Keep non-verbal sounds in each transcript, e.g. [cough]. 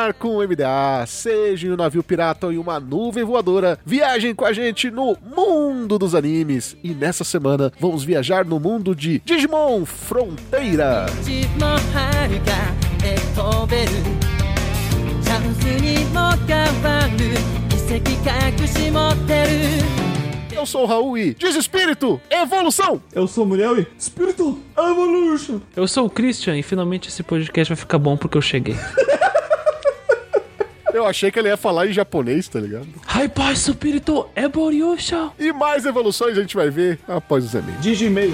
mar com o MDA, seja em um navio pirata ou em uma nuvem voadora, viajem com a gente no mundo dos animes. E nessa semana vamos viajar no mundo de Digimon Fronteira. Eu sou o Raul e desespírito, evolução! Eu sou o Muriel e espírito, evolution! Eu sou o Christian e finalmente esse podcast vai ficar bom porque eu cheguei. [laughs] Eu achei que ele ia falar em japonês, tá ligado? Hyper Spirito Evolution! E mais evoluções a gente vai ver após os e-mails. Digimail.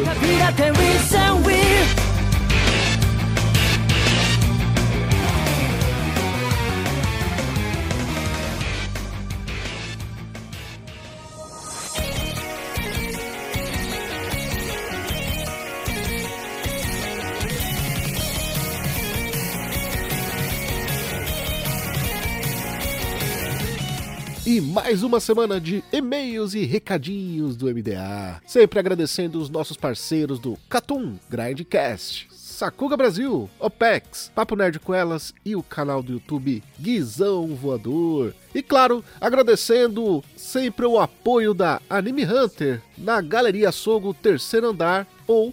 Mais uma semana de e-mails e recadinhos do MDA. Sempre agradecendo os nossos parceiros do Catum Grindcast. Sakuga Brasil, OPEX, Papo Nerd com Elas e o canal do YouTube Guizão Voador. E claro, agradecendo sempre o apoio da Anime Hunter na Galeria Sogo Terceiro Andar ou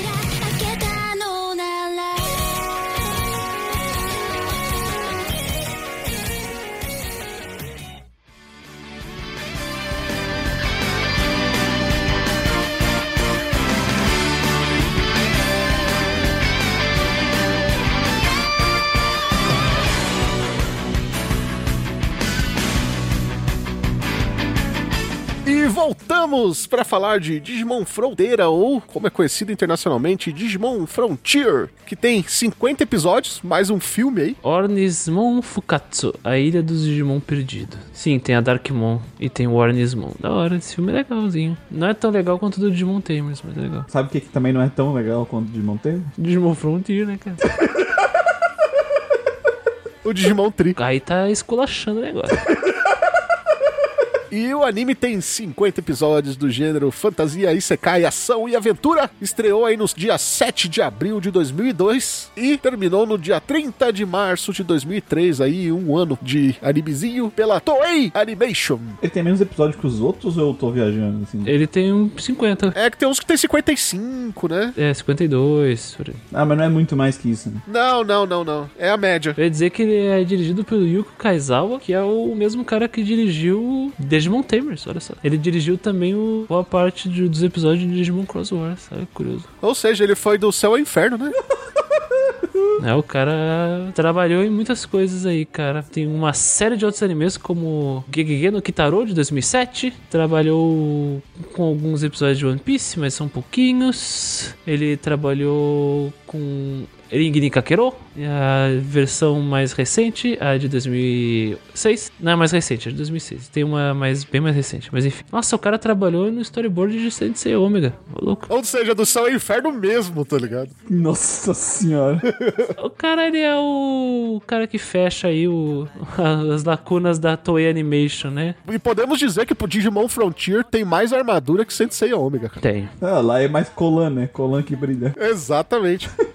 Voltamos para falar de Digimon Fronteira, ou como é conhecido internacionalmente, Digimon Frontier, que tem 50 episódios, mais um filme aí. Ornismon Fukatsu, a ilha dos Digimon perdido. Sim, tem a Darkmon e tem o Ornismon. Da hora, esse filme é legalzinho. Não é tão legal quanto o do Digimon Tamers, mas é legal. Sabe o que, que também não é tão legal quanto o de Monteiro? Digimon Frontier, né, cara? [laughs] O Digimon Tri. Aí tá esculachando o negócio. E o anime tem 50 episódios do gênero fantasia, isekai, ação e aventura. Estreou aí nos dias 7 de abril de 2002 e terminou no dia 30 de março de 2003, aí um ano de animezinho pela Toei Animation. Ele tem menos episódios que os outros ou eu tô viajando assim? Ele tem um 50. É que tem uns que tem 55, né? É, 52. por aí. Ah, mas não é muito mais que isso, né? Não, não, não, não. É a média. Eu ia dizer que ele é dirigido pelo Yuko Kaizawa, que é o mesmo cara que dirigiu Digimon Tamers, olha só. Ele dirigiu também o, boa parte de- dos episódios de Digimon Cross Wars, sabe? Curioso. Ou seja, ele foi do céu ao inferno, né? [laughs] É, o cara trabalhou em muitas coisas aí, cara. Tem uma série de outros animes, como Gegege no Kitaro, de 2007. Trabalhou com alguns episódios de One Piece, mas são pouquinhos. Ele trabalhou com Ring Kakero, a versão mais recente, a de 2006. Não é mais recente, é de 2006. Tem uma mais, bem mais recente, mas enfim. Nossa, o cara trabalhou no storyboard de Sensei Omega. Ô, louco. Ou seja, do céu ao inferno mesmo, tá ligado? Nossa senhora. O cara, ele é o cara que fecha aí o, [laughs] as lacunas da Toei Animation, né? E podemos dizer que pro Digimon Frontier tem mais armadura que Sensei Omega, cara. Tem. ah, lá é mais Colan, né? Colan que brilha. Exatamente. [laughs]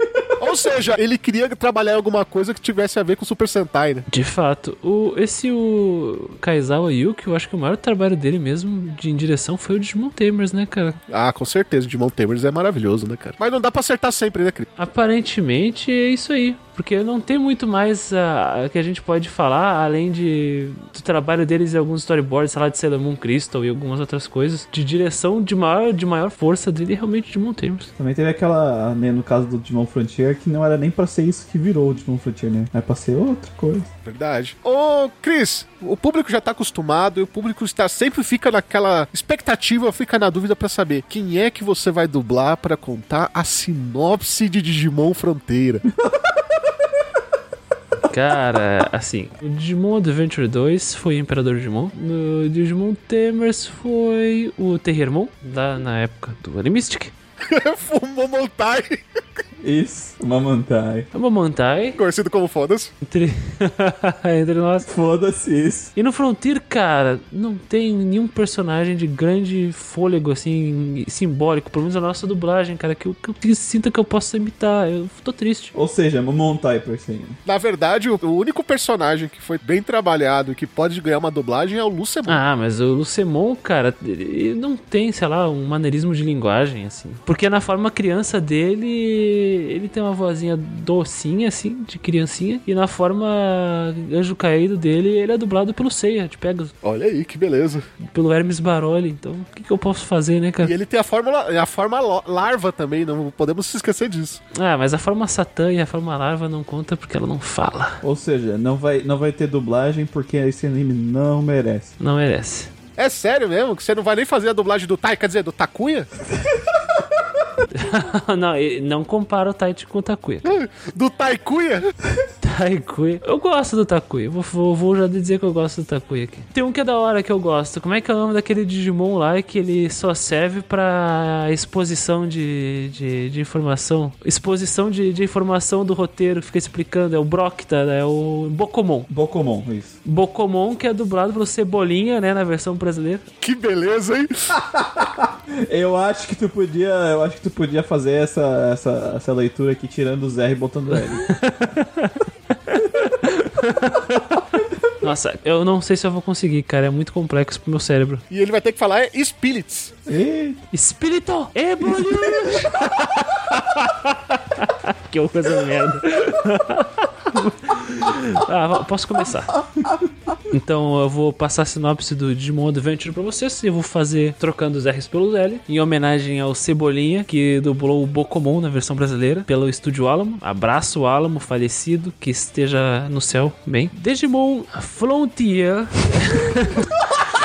Ou seja, ele queria trabalhar em alguma coisa que tivesse a ver com Super Sentai, né? De fato, o, esse o Kaizawa Yuki, eu acho que o maior trabalho dele mesmo de em direção foi o Digimon Tamers, né, cara? Ah, com certeza, o Digimon Tamers é maravilhoso, né, cara? Mas não dá pra acertar sempre, né, Cris? Aparentemente é isso aí. Porque não tem muito mais ah, que a gente pode falar, além de do trabalho deles em alguns storyboards, sei lá, de Sailor Moon Crystal e algumas outras coisas. De direção de maior, de maior força dele, realmente de Tamers. Também teve aquela, né, no caso do Digimon Frontier, que não era nem pra ser isso que virou o Digimon Frontier, né? Era pra ser outra coisa. Verdade. Ô, Cris, o público já tá acostumado e o público está sempre fica naquela expectativa, fica na dúvida pra saber quem é que você vai dublar pra contar a sinopse de Digimon Fronteira. [laughs] Cara, assim, o Digimon Adventure 2 foi o Imperador Digimon. No Digimon Tamers foi o Terriermon, da, na época do Animistic. [laughs] Fumou Montai, [laughs] Isso, Mamantai. É uma Mantai conhecido como Fodas. entre, [laughs] entre nós. Foda-se isso. E no Frontier, cara, não tem nenhum personagem de grande fôlego, assim, simbólico. Pelo menos a nossa dublagem, cara, que eu, que eu sinta que eu possa imitar. Eu tô triste. Ou seja, Mamantai por cima. Na verdade, o, o único personagem que foi bem trabalhado e que pode ganhar uma dublagem é o Lucemon. Ah, mas o Lucemon, cara, ele não tem, sei lá, um maneirismo de linguagem, assim. Porque na forma criança dele, ele tem uma vozinha docinha, assim, de criancinha. E na forma anjo caído dele, ele é dublado pelo Seiya, de Pegasus, Olha aí, que beleza. pelo Hermes Baroli. Então, o que, que eu posso fazer, né, cara? E ele tem a forma, a forma larva também, não podemos se esquecer disso. Ah, mas a forma Satã e a forma Larva não conta porque ela não fala. Ou seja, não vai, não vai ter dublagem porque esse anime não merece. Não merece. É sério mesmo? Que você não vai nem fazer a dublagem do Tai, quer dizer, do Takuya? [laughs] [laughs] não, não compara o Taichi com o Takuya. Do Taikuya? Taikuya. Eu gosto do Takuya. Vou, vou, vou já dizer que eu gosto do Takuya aqui. Tem um que é da hora que eu gosto. Como é que é o nome daquele Digimon lá que ele só serve pra exposição de, de, de informação? Exposição de, de informação do roteiro, fica explicando. É o Brocta, é o Bokomon. Bokomon, isso. Bokomon, que é dublado pelo Cebolinha, né, na versão brasileira. Que beleza, hein? [laughs] Eu acho que tu podia, eu acho que tu podia fazer essa, essa, essa leitura aqui tirando o Z e botando o L. [laughs] Nossa, eu não sei se eu vou conseguir, cara. É muito complexo pro meu cérebro. E ele vai ter que falar é Spirits. Ih, Espírito Evoluiu! [laughs] que coisa merda. [laughs] ah, posso começar. Então eu vou passar a sinopse do Digimon Adventure pra vocês e vou fazer trocando os R's pelos L, em homenagem ao Cebolinha, que dublou o Bokomon na versão brasileira, pelo Estúdio Alamo. Abraço Alamo, falecido, que esteja no céu bem. Digimon Frontier. [laughs]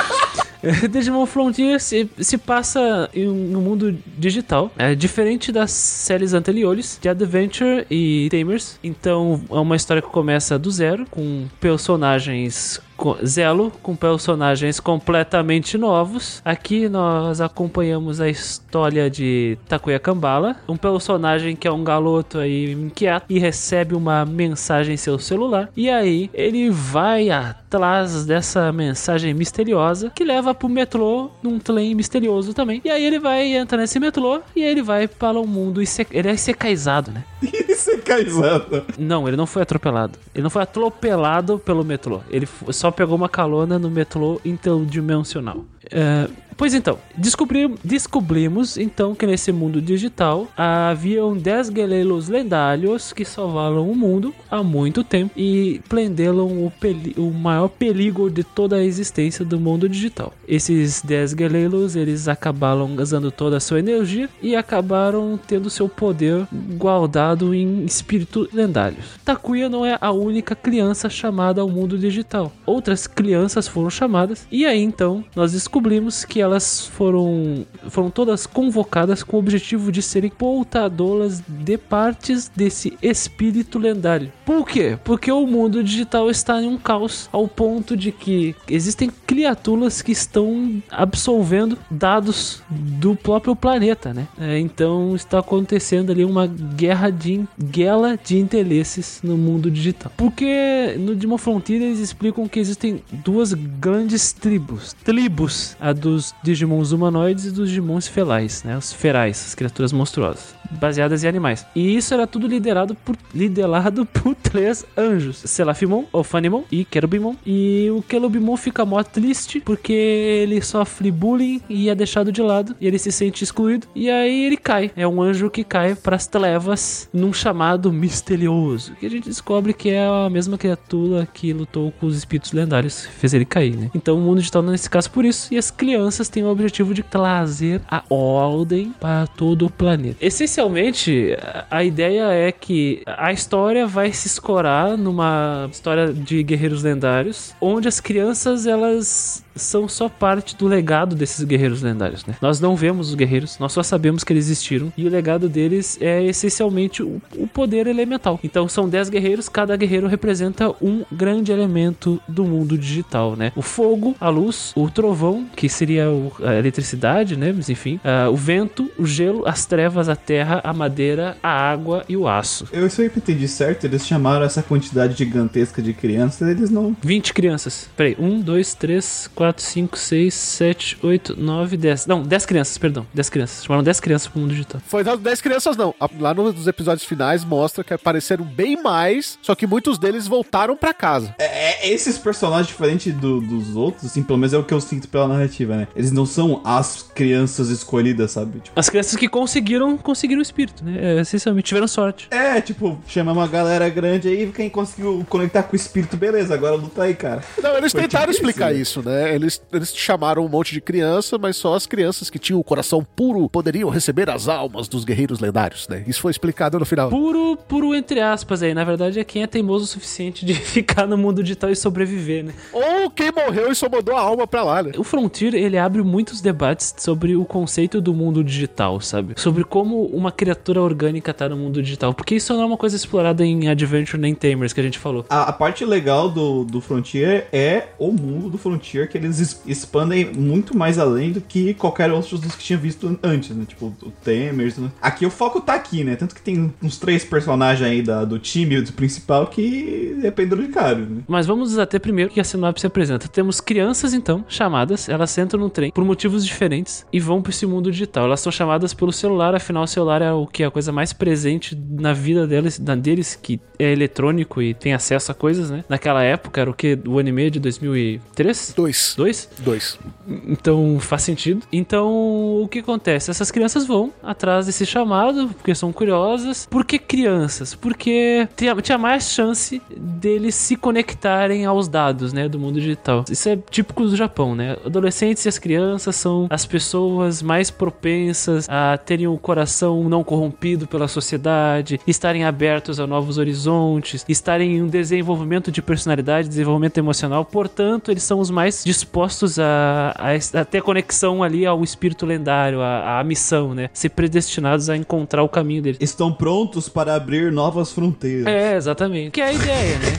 [laughs] Digimon Frontier se, se passa em um mundo digital, é diferente das séries anteriores de Adventure e Tamers. Então é uma história que começa do zero, com personagens Zelo, com personagens completamente novos. Aqui nós acompanhamos a história de Takuya Kambala, um personagem que é um garoto aí inquieto e recebe uma mensagem em seu celular. E aí ele vai atrás dessa mensagem misteriosa que leva pro metrô num trem misterioso também. E aí ele vai entrar nesse metrô e ele vai para o mundo e ele é secaizado, né? Isso caizado. Não, ele não foi atropelado. Ele não foi atropelado pelo metrô. Ele só pegou uma calona no metrô interdimensional. É, pois então, descobri- descobrimos então que nesse mundo digital haviam 10 guerreiros lendários que salvaram o mundo há muito tempo e prenderam o, o maior perigo de toda a existência do mundo digital. Esses 10 guerreiros, eles acabaram usando toda a sua energia e acabaram tendo seu poder guardado em espíritos lendários. Takuya não é a única criança chamada ao mundo digital. Outras crianças foram chamadas e aí então nós descobrimos que elas foram foram todas convocadas com o objetivo de serem portadoras de partes desse espírito lendário. Por quê? Porque o mundo digital está em um caos ao ponto de que existem criaturas que estão absorvendo dados do próprio planeta, né? É, então está acontecendo ali uma guerra de guerra de interesses no mundo digital. Porque no Demon Frontier eles explicam que existem duas grandes tribos, tribos, a dos Digimons humanoides e dos Digimons felais, né? Os ferais, as criaturas monstruosas. Baseadas em animais. E isso era tudo liderado por liderado [laughs] por três anjos: Selafimon, Ofanimon e Querubimon. E o Querubimon fica mó triste porque ele sofre bullying e é deixado de lado e ele se sente excluído. E aí ele cai. É um anjo que cai pras trevas num chamado misterioso. Que a gente descobre que é a mesma criatura que lutou com os espíritos lendários, fez ele cair, né? Então o mundo digital nesse caso por isso. E as crianças têm o objetivo de trazer a ordem para todo o planeta. Essencialmente, a- ideia é que a história vai se escorar numa história de guerreiros lendários, onde as crianças elas são só parte do legado desses guerreiros lendários, né? Nós não vemos os guerreiros, nós só sabemos que eles existiram e o legado deles é essencialmente o, o poder elemental. Então são 10 guerreiros, cada guerreiro representa um grande elemento do mundo digital, né? O fogo, a luz, o trovão, que seria a eletricidade, né? Mas enfim, ah, o vento, o gelo, as trevas, a terra, a madeira, a água e o aço. Eu sempre entendi certo, eles chamaram essa quantidade gigantesca de crianças, eles não. 20 crianças. Peraí, 1, 2, 3, 4, 5, 6, 7, 8, 9, 10. Não, 10 crianças, perdão. 10 crianças. Chamaram 10 crianças pro mundo digital. Foi dado 10 crianças, não. Lá nos episódios finais mostra que apareceram bem mais, só que muitos deles voltaram pra casa. É, é- esses personagens diferentes do- dos outros, assim, pelo menos é o que eu sinto pela narrativa, né? Eles não são as crianças escolhidas, sabe? Tipo, As crianças que conseguiram, conseguiram o espírito, né? É, essencialmente, tiveram sorte. é, tipo, chama uma galera grande aí, quem conseguiu conectar com o espírito, beleza, agora luta aí, cara. Não, eles Foi tentaram tipo explicar isso, isso, né? Eles, eles chamaram um monte de criança, mas só as crianças que tinham o coração puro poderiam receber as almas dos guerreiros lendários, né? Isso foi explicado no final. Puro, puro entre aspas aí. Na verdade, é quem é teimoso o suficiente de [laughs] ficar no mundo digital e sobreviver, né? Ou quem morreu e só mandou a alma pra lá, né? O Frontier, ele abre muitos debates sobre o conceito do mundo digital, sabe? Sobre como uma criatura orgânica tá no mundo digital. Porque isso não é uma coisa explorada em Adventure nem Tamers, que a gente falou. A, a parte legal do, do Frontier é o mundo do Frontier, que eles es- expandem muito mais além do que qualquer outro dos que tinha visto antes, né? Tipo, o Temers. Né? Aqui o foco tá aqui, né? Tanto que tem uns três personagens aí da, do time do principal que é penduricário, né? Mas vamos até primeiro que a sinopse apresenta. Temos crianças, então, chamadas, elas entram no trem por motivos diferentes e vão para esse mundo digital. Elas são chamadas pelo celular, afinal o celular é o que é a coisa mais presente na vida deles, na deles que é eletrônico e tem acesso a coisas, né? Naquela época era o que o anime de 2003? Dois. 2? Dois. Então faz sentido. Então o que acontece? Essas crianças vão atrás desse chamado porque são curiosas. Por que crianças? Porque tinha, tinha mais chance deles se conectarem aos dados, né, do mundo digital. Isso é típico do Japão, né? Adolescentes e as crianças são as pessoas mais propensas a terem o coração não corrompido pela sociedade, estarem abertos a novos horizontes, estarem em um desenvolvimento de personalidade, desenvolvimento emocional. Portanto, eles são os mais dispostos a, a, a ter conexão ali ao espírito lendário, à, à missão, né? Ser predestinados a encontrar o caminho deles. Estão prontos para abrir novas fronteiras. É, exatamente. Que é a ideia, né?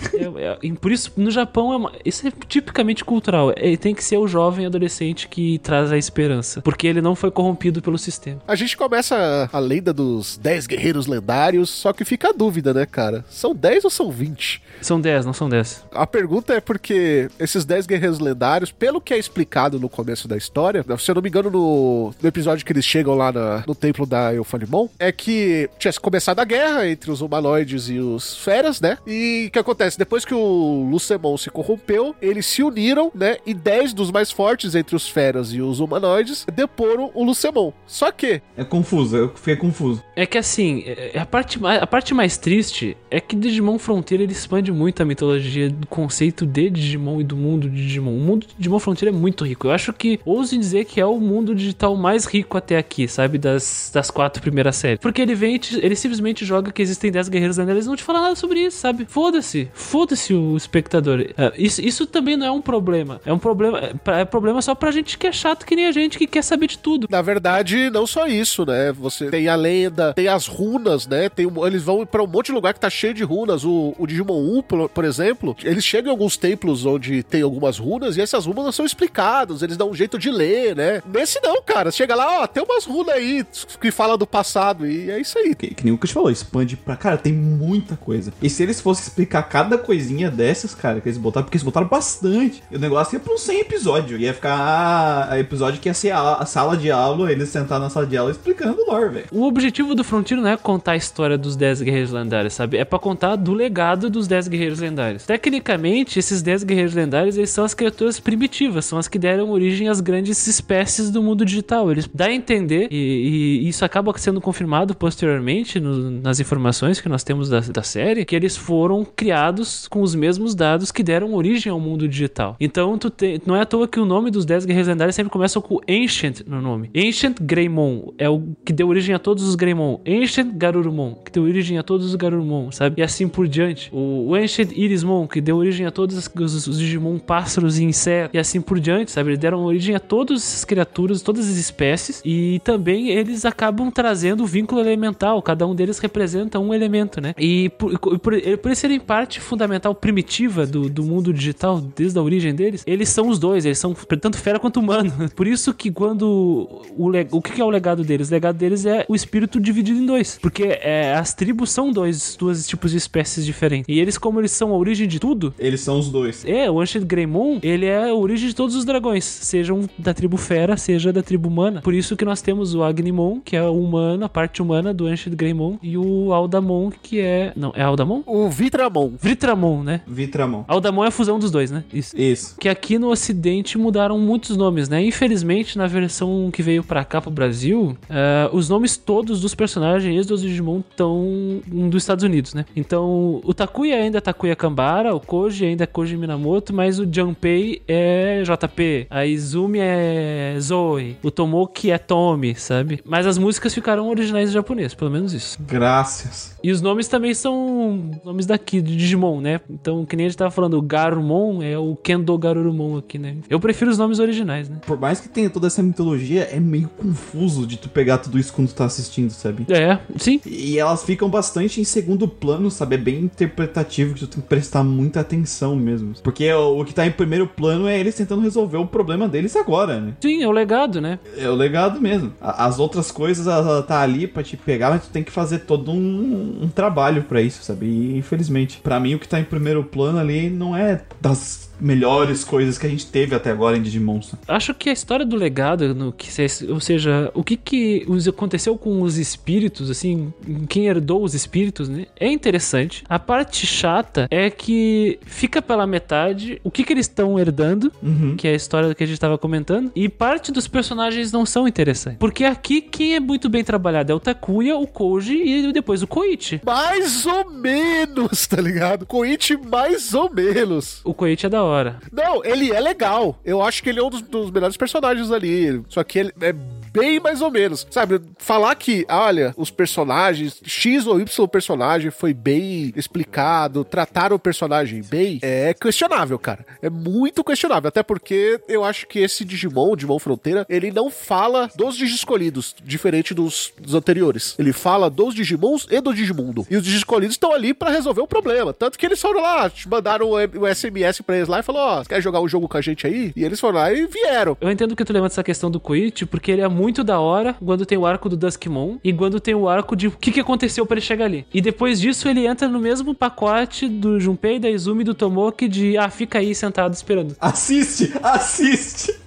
É- é- por isso, no Japão, é uma- isso é tipicamente cultural. É, tem que ser o jovem adolescente que traz a esperança. Porque ele não foi corrompido pelo sistema. A gente começa a lenda dos 10 guerreiros lendários, só que fica a dúvida, né, cara? São 10 ou são 20? São 10, não são 10. A pergunta é porque esses 10 guerreiros lendários, pelo que é explicado no começo da história, se eu não me engano, no, no episódio que eles chegam lá na- no templo da Eufalimon, é que tinha começado a guerra entre os humanoides e os feras, né? E o que acontece? Depois que o Lucemon se corrompeu, eles se uniram, né? E 10 dos mais fortes entre os feras e os humanoides deporam o Lucemon. Só que, É confuso, eu fiquei confuso. É que assim, é- é a parte, mais, a parte mais triste é que Digimon Frontier ele expande muito a mitologia do conceito de Digimon e do mundo de Digimon. O mundo de Digimon Frontier é muito rico. Eu acho que ouso dizer que é o mundo digital mais rico até aqui, sabe? Das, das quatro primeiras séries. Porque ele vem, e ele simplesmente joga que existem 10 guerreiros lendários, eles não te falam nada sobre isso, sabe? Foda-se. Foda-se o espectador. É, isso, isso também não é um problema. É um problema. É, é problema só pra gente que é chato que nem a gente que quer saber de tudo. Na verdade, não só isso, né? Você tem a lenda, tem as runas, né? Tem eles vão pra um monte de lugar que tá cheio de runas. O, o Digimon 1, por, por exemplo, eles chegam em alguns templos onde tem algumas runas e essas runas são explicadas, eles dão um jeito de ler, né? Nesse não, cara. Chega lá, ó, tem umas runas aí que fala do passado e é isso aí. Que, que nem o que a gente falou, expande pra. Cara, tem muita coisa. E se eles fossem explicar cada coisinha dessas, cara, que eles botaram, porque eles botaram bastante. E o negócio ia pra uns 100 episódios. Ia ficar a episódio que ia ser a, a sala de aula, eles sentaram na sala de aula explicando o lore, velho. O objetivo do Frontier não é contar a história dos 10 guerreiros lendários, sabe? É pra contar do legado dos 10 guerreiros lendários. Tecnicamente, esses 10 guerreiros lendários, eles são as criaturas primitivas, são as que deram origem às grandes espécies do mundo digital. Eles dá a entender, e, e isso acaba sendo confirmado posteriormente no- nas informações que nós temos da, da série, que eles foram criados com os mesmos dados que deram origem ao mundo digital. Então, tu te- não é à toa que o nome dos 10 guerreiros lendários sempre começa com Ancient no nome. Ancient Greymon é o que deu origem a todos os Greymon. Ancient Garurumon, que deu origem a todos os Garurumon, sabe? E assim por diante. O, Ancient Irismon, que deu origem a todos os, os, Digimon pássaros e insetos. E assim por diante, sabe? Eles deram origem a todas essas criaturas, todas as espécies. E também eles acabam trazendo o vínculo elemental. Cada um deles representa um elemento, né? E por, por, por eles serem parte fundamental, primitiva do, do mundo digital, desde a origem deles, eles são os dois. Eles são tanto fera quanto humano. [laughs] Por isso que quando o, o que é o legado deles? O legado deles é o espírito dividido em dois. Porque é, as tribos são dois, duas tipos de espécies diferentes. E eles, como eles são a origem de tudo, Eles são os dois. é, o Ancient Greymon, ele é a origem de todos os dragões, sejam da tribo fera, seja da tribo humana. Por isso que nós temos o Agnimon, que é o humano, a parte humana do Ancient Greymon, e o Aldamon, que é... Não, é Aldamon? O Vitramon. Vritramon, né? Vitramon. Aldamon é a fusão dos dois, né? Isso. Isso. Que aqui no ocidente mudaram muitos nomes, né? Infelizmente, na versão que veio pra cá, pro Brasil, eh, os nomes todos dos personagens dos Digimon estão dos Estados Unidos, né? Então, o Takuya ainda é Takuya Kambara, o Koji ainda é Koji Minamoto, mas o Junpei é JP, a Izumi é Zoe, o Tomoki é Tomi, sabe? Mas as músicas ficaram originais em japonês, pelo menos isso. Graças. E os nomes também são nomes daqui, do Digimon, né? Então, que nem a gente tava falando, o Garurumon é o Kendo Garurumon aqui, né? Eu prefiro os nomes originais, né? Por mais que tenha toda essa mitologia, é meio confuso de tu pegar tudo isso quando tu tá assistindo, sabe? É, sim. E elas ficam bastante em segundo plano, sabe? É bem interpretativo que tu tem que prestar muita atenção mesmo. Porque o, o que tá em primeiro plano é eles tentando resolver o problema deles agora, né? Sim, é o legado, né? É o legado mesmo. As outras coisas, ela tá ali pra te pegar, mas tu tem que fazer todo um, um trabalho pra isso, sabe? E infelizmente, pra mim, o que tá em primeiro plano ali não é das melhores coisas que a gente teve até agora em Digimon. Acho que a história do legado, no que ou seja, o que que aconteceu com os espíritos, assim, quem herdou os espíritos, né? É interessante. A parte chata é que fica pela metade o que que eles estão herdando, Uhum. que é a história que a gente tava comentando, e parte dos personagens não são interessantes. Porque aqui quem é muito bem trabalhado é o Takuya, o Koji e depois o Koichi. Mais ou menos, tá ligado? Koichi mais ou menos. O Koichi é da hora. Não, ele é legal. Eu acho que ele é um dos, dos melhores personagens ali. Só que ele é bem mais ou menos. Sabe, falar que, olha, os personagens, X ou Y personagem foi bem explicado, trataram o personagem bem, é questionável, cara. É muito questionável. Até porque eu acho que esse Digimon, o Digimon Fronteira, ele não fala dos Digiscolhidos, diferente dos, dos anteriores. Ele fala dos Digimons e do Digimundo. E os Digiscolhidos estão ali pra resolver o problema. Tanto que eles foram lá, mandaram o SMS pra eles lá e falou: Ó, quer jogar um jogo com a gente aí? E eles foram lá e vieram. Eu entendo que tu levanta essa questão do Koichi, porque ele é muito da hora quando tem o arco do Duskmon e quando tem o arco de o que, que aconteceu pra ele chegar ali. E depois disso ele entra no mesmo pacote do Junpei, da Izumi do Tomoki de ah, fica aí sentado esperando. Assiste! Assiste!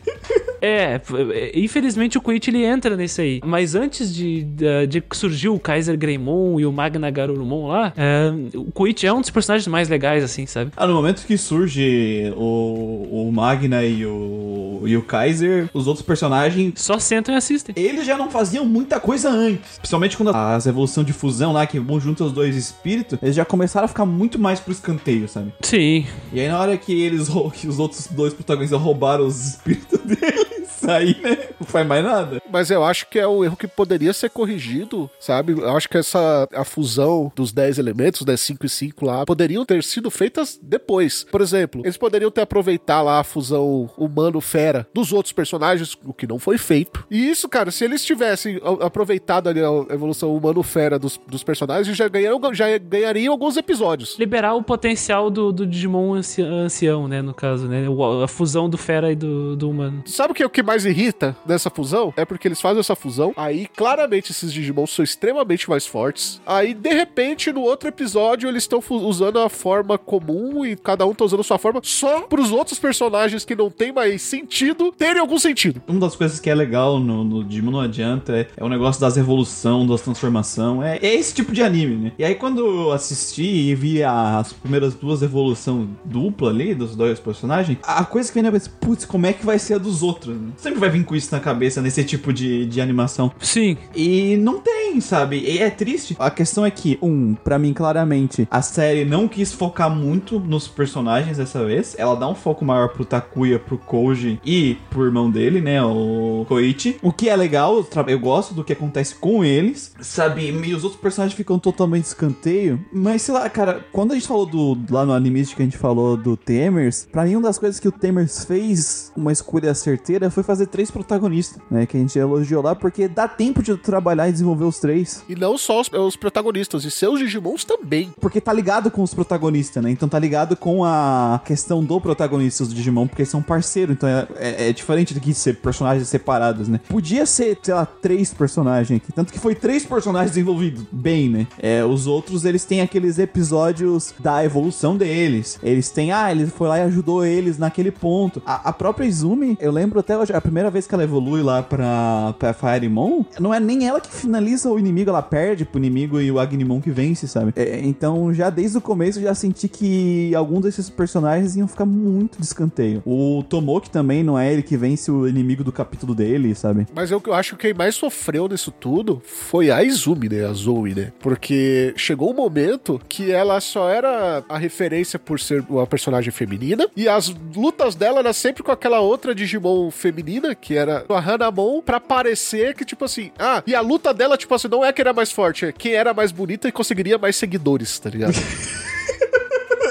É, é, infelizmente o Koichi ele entra nesse aí. Mas antes de, de, de que surgiu o Kaiser Greymon e o Magna Garurumon lá, é, o Koichi é um dos personagens mais legais, assim, sabe? Ah, no momento que surge o, o Magna e o, e o Kaiser, os outros personagens Só sentam e assistem. eles já não faziam muita coisa antes. Principalmente quando as evolução de fusão lá, que vão junto os dois espíritos, eles já começaram a ficar muito mais pro escanteio, sabe? Sim. E aí na hora que eles que os outros dois protagonistas roubaram os espíritos deles. [laughs] [laughs] aí, né? Não faz mais nada. Mas eu acho que é um erro que poderia ser corrigido, sabe? Eu acho que essa a fusão dos 10 elementos, né, 5 e 5 lá, poderiam ter sido feitas depois. Por exemplo, eles poderiam ter aproveitado lá a fusão humano-fera dos outros personagens, o que não foi feito. E isso, cara, se eles tivessem aproveitado ali a evolução humano-fera dos, dos personagens, já ganhariam, já ganhariam alguns episódios. liberar o potencial do, do Digimon anci- ancião, né? No caso, né? O- A fusão do fera e do, do humano. Sabe o que, o que mais mais irrita dessa fusão é porque eles fazem essa fusão, aí claramente esses Digimon são extremamente mais fortes. Aí, de repente, no outro episódio, eles estão usando a forma comum e cada um tá usando a sua forma só pros outros personagens que não tem mais sentido terem algum sentido. Uma das coisas que é legal no, no Digimon Não Adianta é, é o negócio das evolução, das transformação. É, é esse tipo de anime, né? E aí quando eu assisti e vi as primeiras duas evoluções dupla ali, dos dois personagens, a coisa que vem na cabeça, putz, como é que vai ser a dos outros? né? Sempre vai vir com isso na cabeça nesse tipo de, de animação. Sim. E não tem, sabe? E é triste. A questão é que, um, pra mim, claramente, a série não quis focar muito nos personagens dessa vez. Ela dá um foco maior pro Takuya, pro Koji e pro irmão dele, né? O Koichi. O que é legal, eu gosto do que acontece com eles, sabe? E os outros personagens ficam totalmente de escanteio. Mas sei lá, cara, quando a gente falou do. lá no Animist que a gente falou do Temers, pra mim, uma das coisas que o Temers fez uma escolha certeira foi fazer três protagonistas, né? Que a gente elogiou lá, porque dá tempo de trabalhar e desenvolver os três. E não só os, os protagonistas, e seus Digimons também. Porque tá ligado com os protagonistas, né? Então tá ligado com a questão do protagonista do Digimon, porque são parceiros, então é, é- é diferente do que ser personagens separados, né? Podia ser, sei lá, três personagens aqui. Tanto que foi três personagens desenvolvidos bem, né? É, os outros, eles têm aqueles episódios da evolução deles. Eles têm, ah, ele foi lá e ajudou eles naquele ponto. A, a própria Izumi, eu lembro até hoje, a primeira vez que ela evolui lá pra, pra Firemon, não é nem ela que finaliza o inimigo, ela perde pro inimigo e o Agnimon que vence, sabe? É, então, já desde o começo, já senti que alguns desses personagens iam ficar muito de escanteio. O Tomoki também não é ele que vence o inimigo do capítulo dele, sabe? Mas eu, eu acho que quem mais sofreu nisso tudo foi a Izumi, né? A Zoe, né? Porque chegou um momento que ela só era a referência por ser uma personagem feminina e as lutas dela eram sempre com aquela outra Digimon feminina, que era a Hanamon, pra parecer que, tipo assim, ah, e a luta dela, tipo assim, não é quem era mais forte, é quem era mais bonita e conseguiria mais seguidores, tá ligado? [laughs]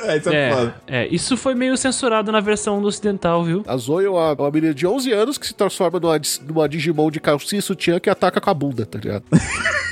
É, isso É, é, isso foi meio censurado na versão do ocidental, viu? A Zoe é uma, uma menina de 11 anos que se transforma numa, numa Digimon de calcinha e sutiã que ataca com a bunda, tá ligado? [laughs]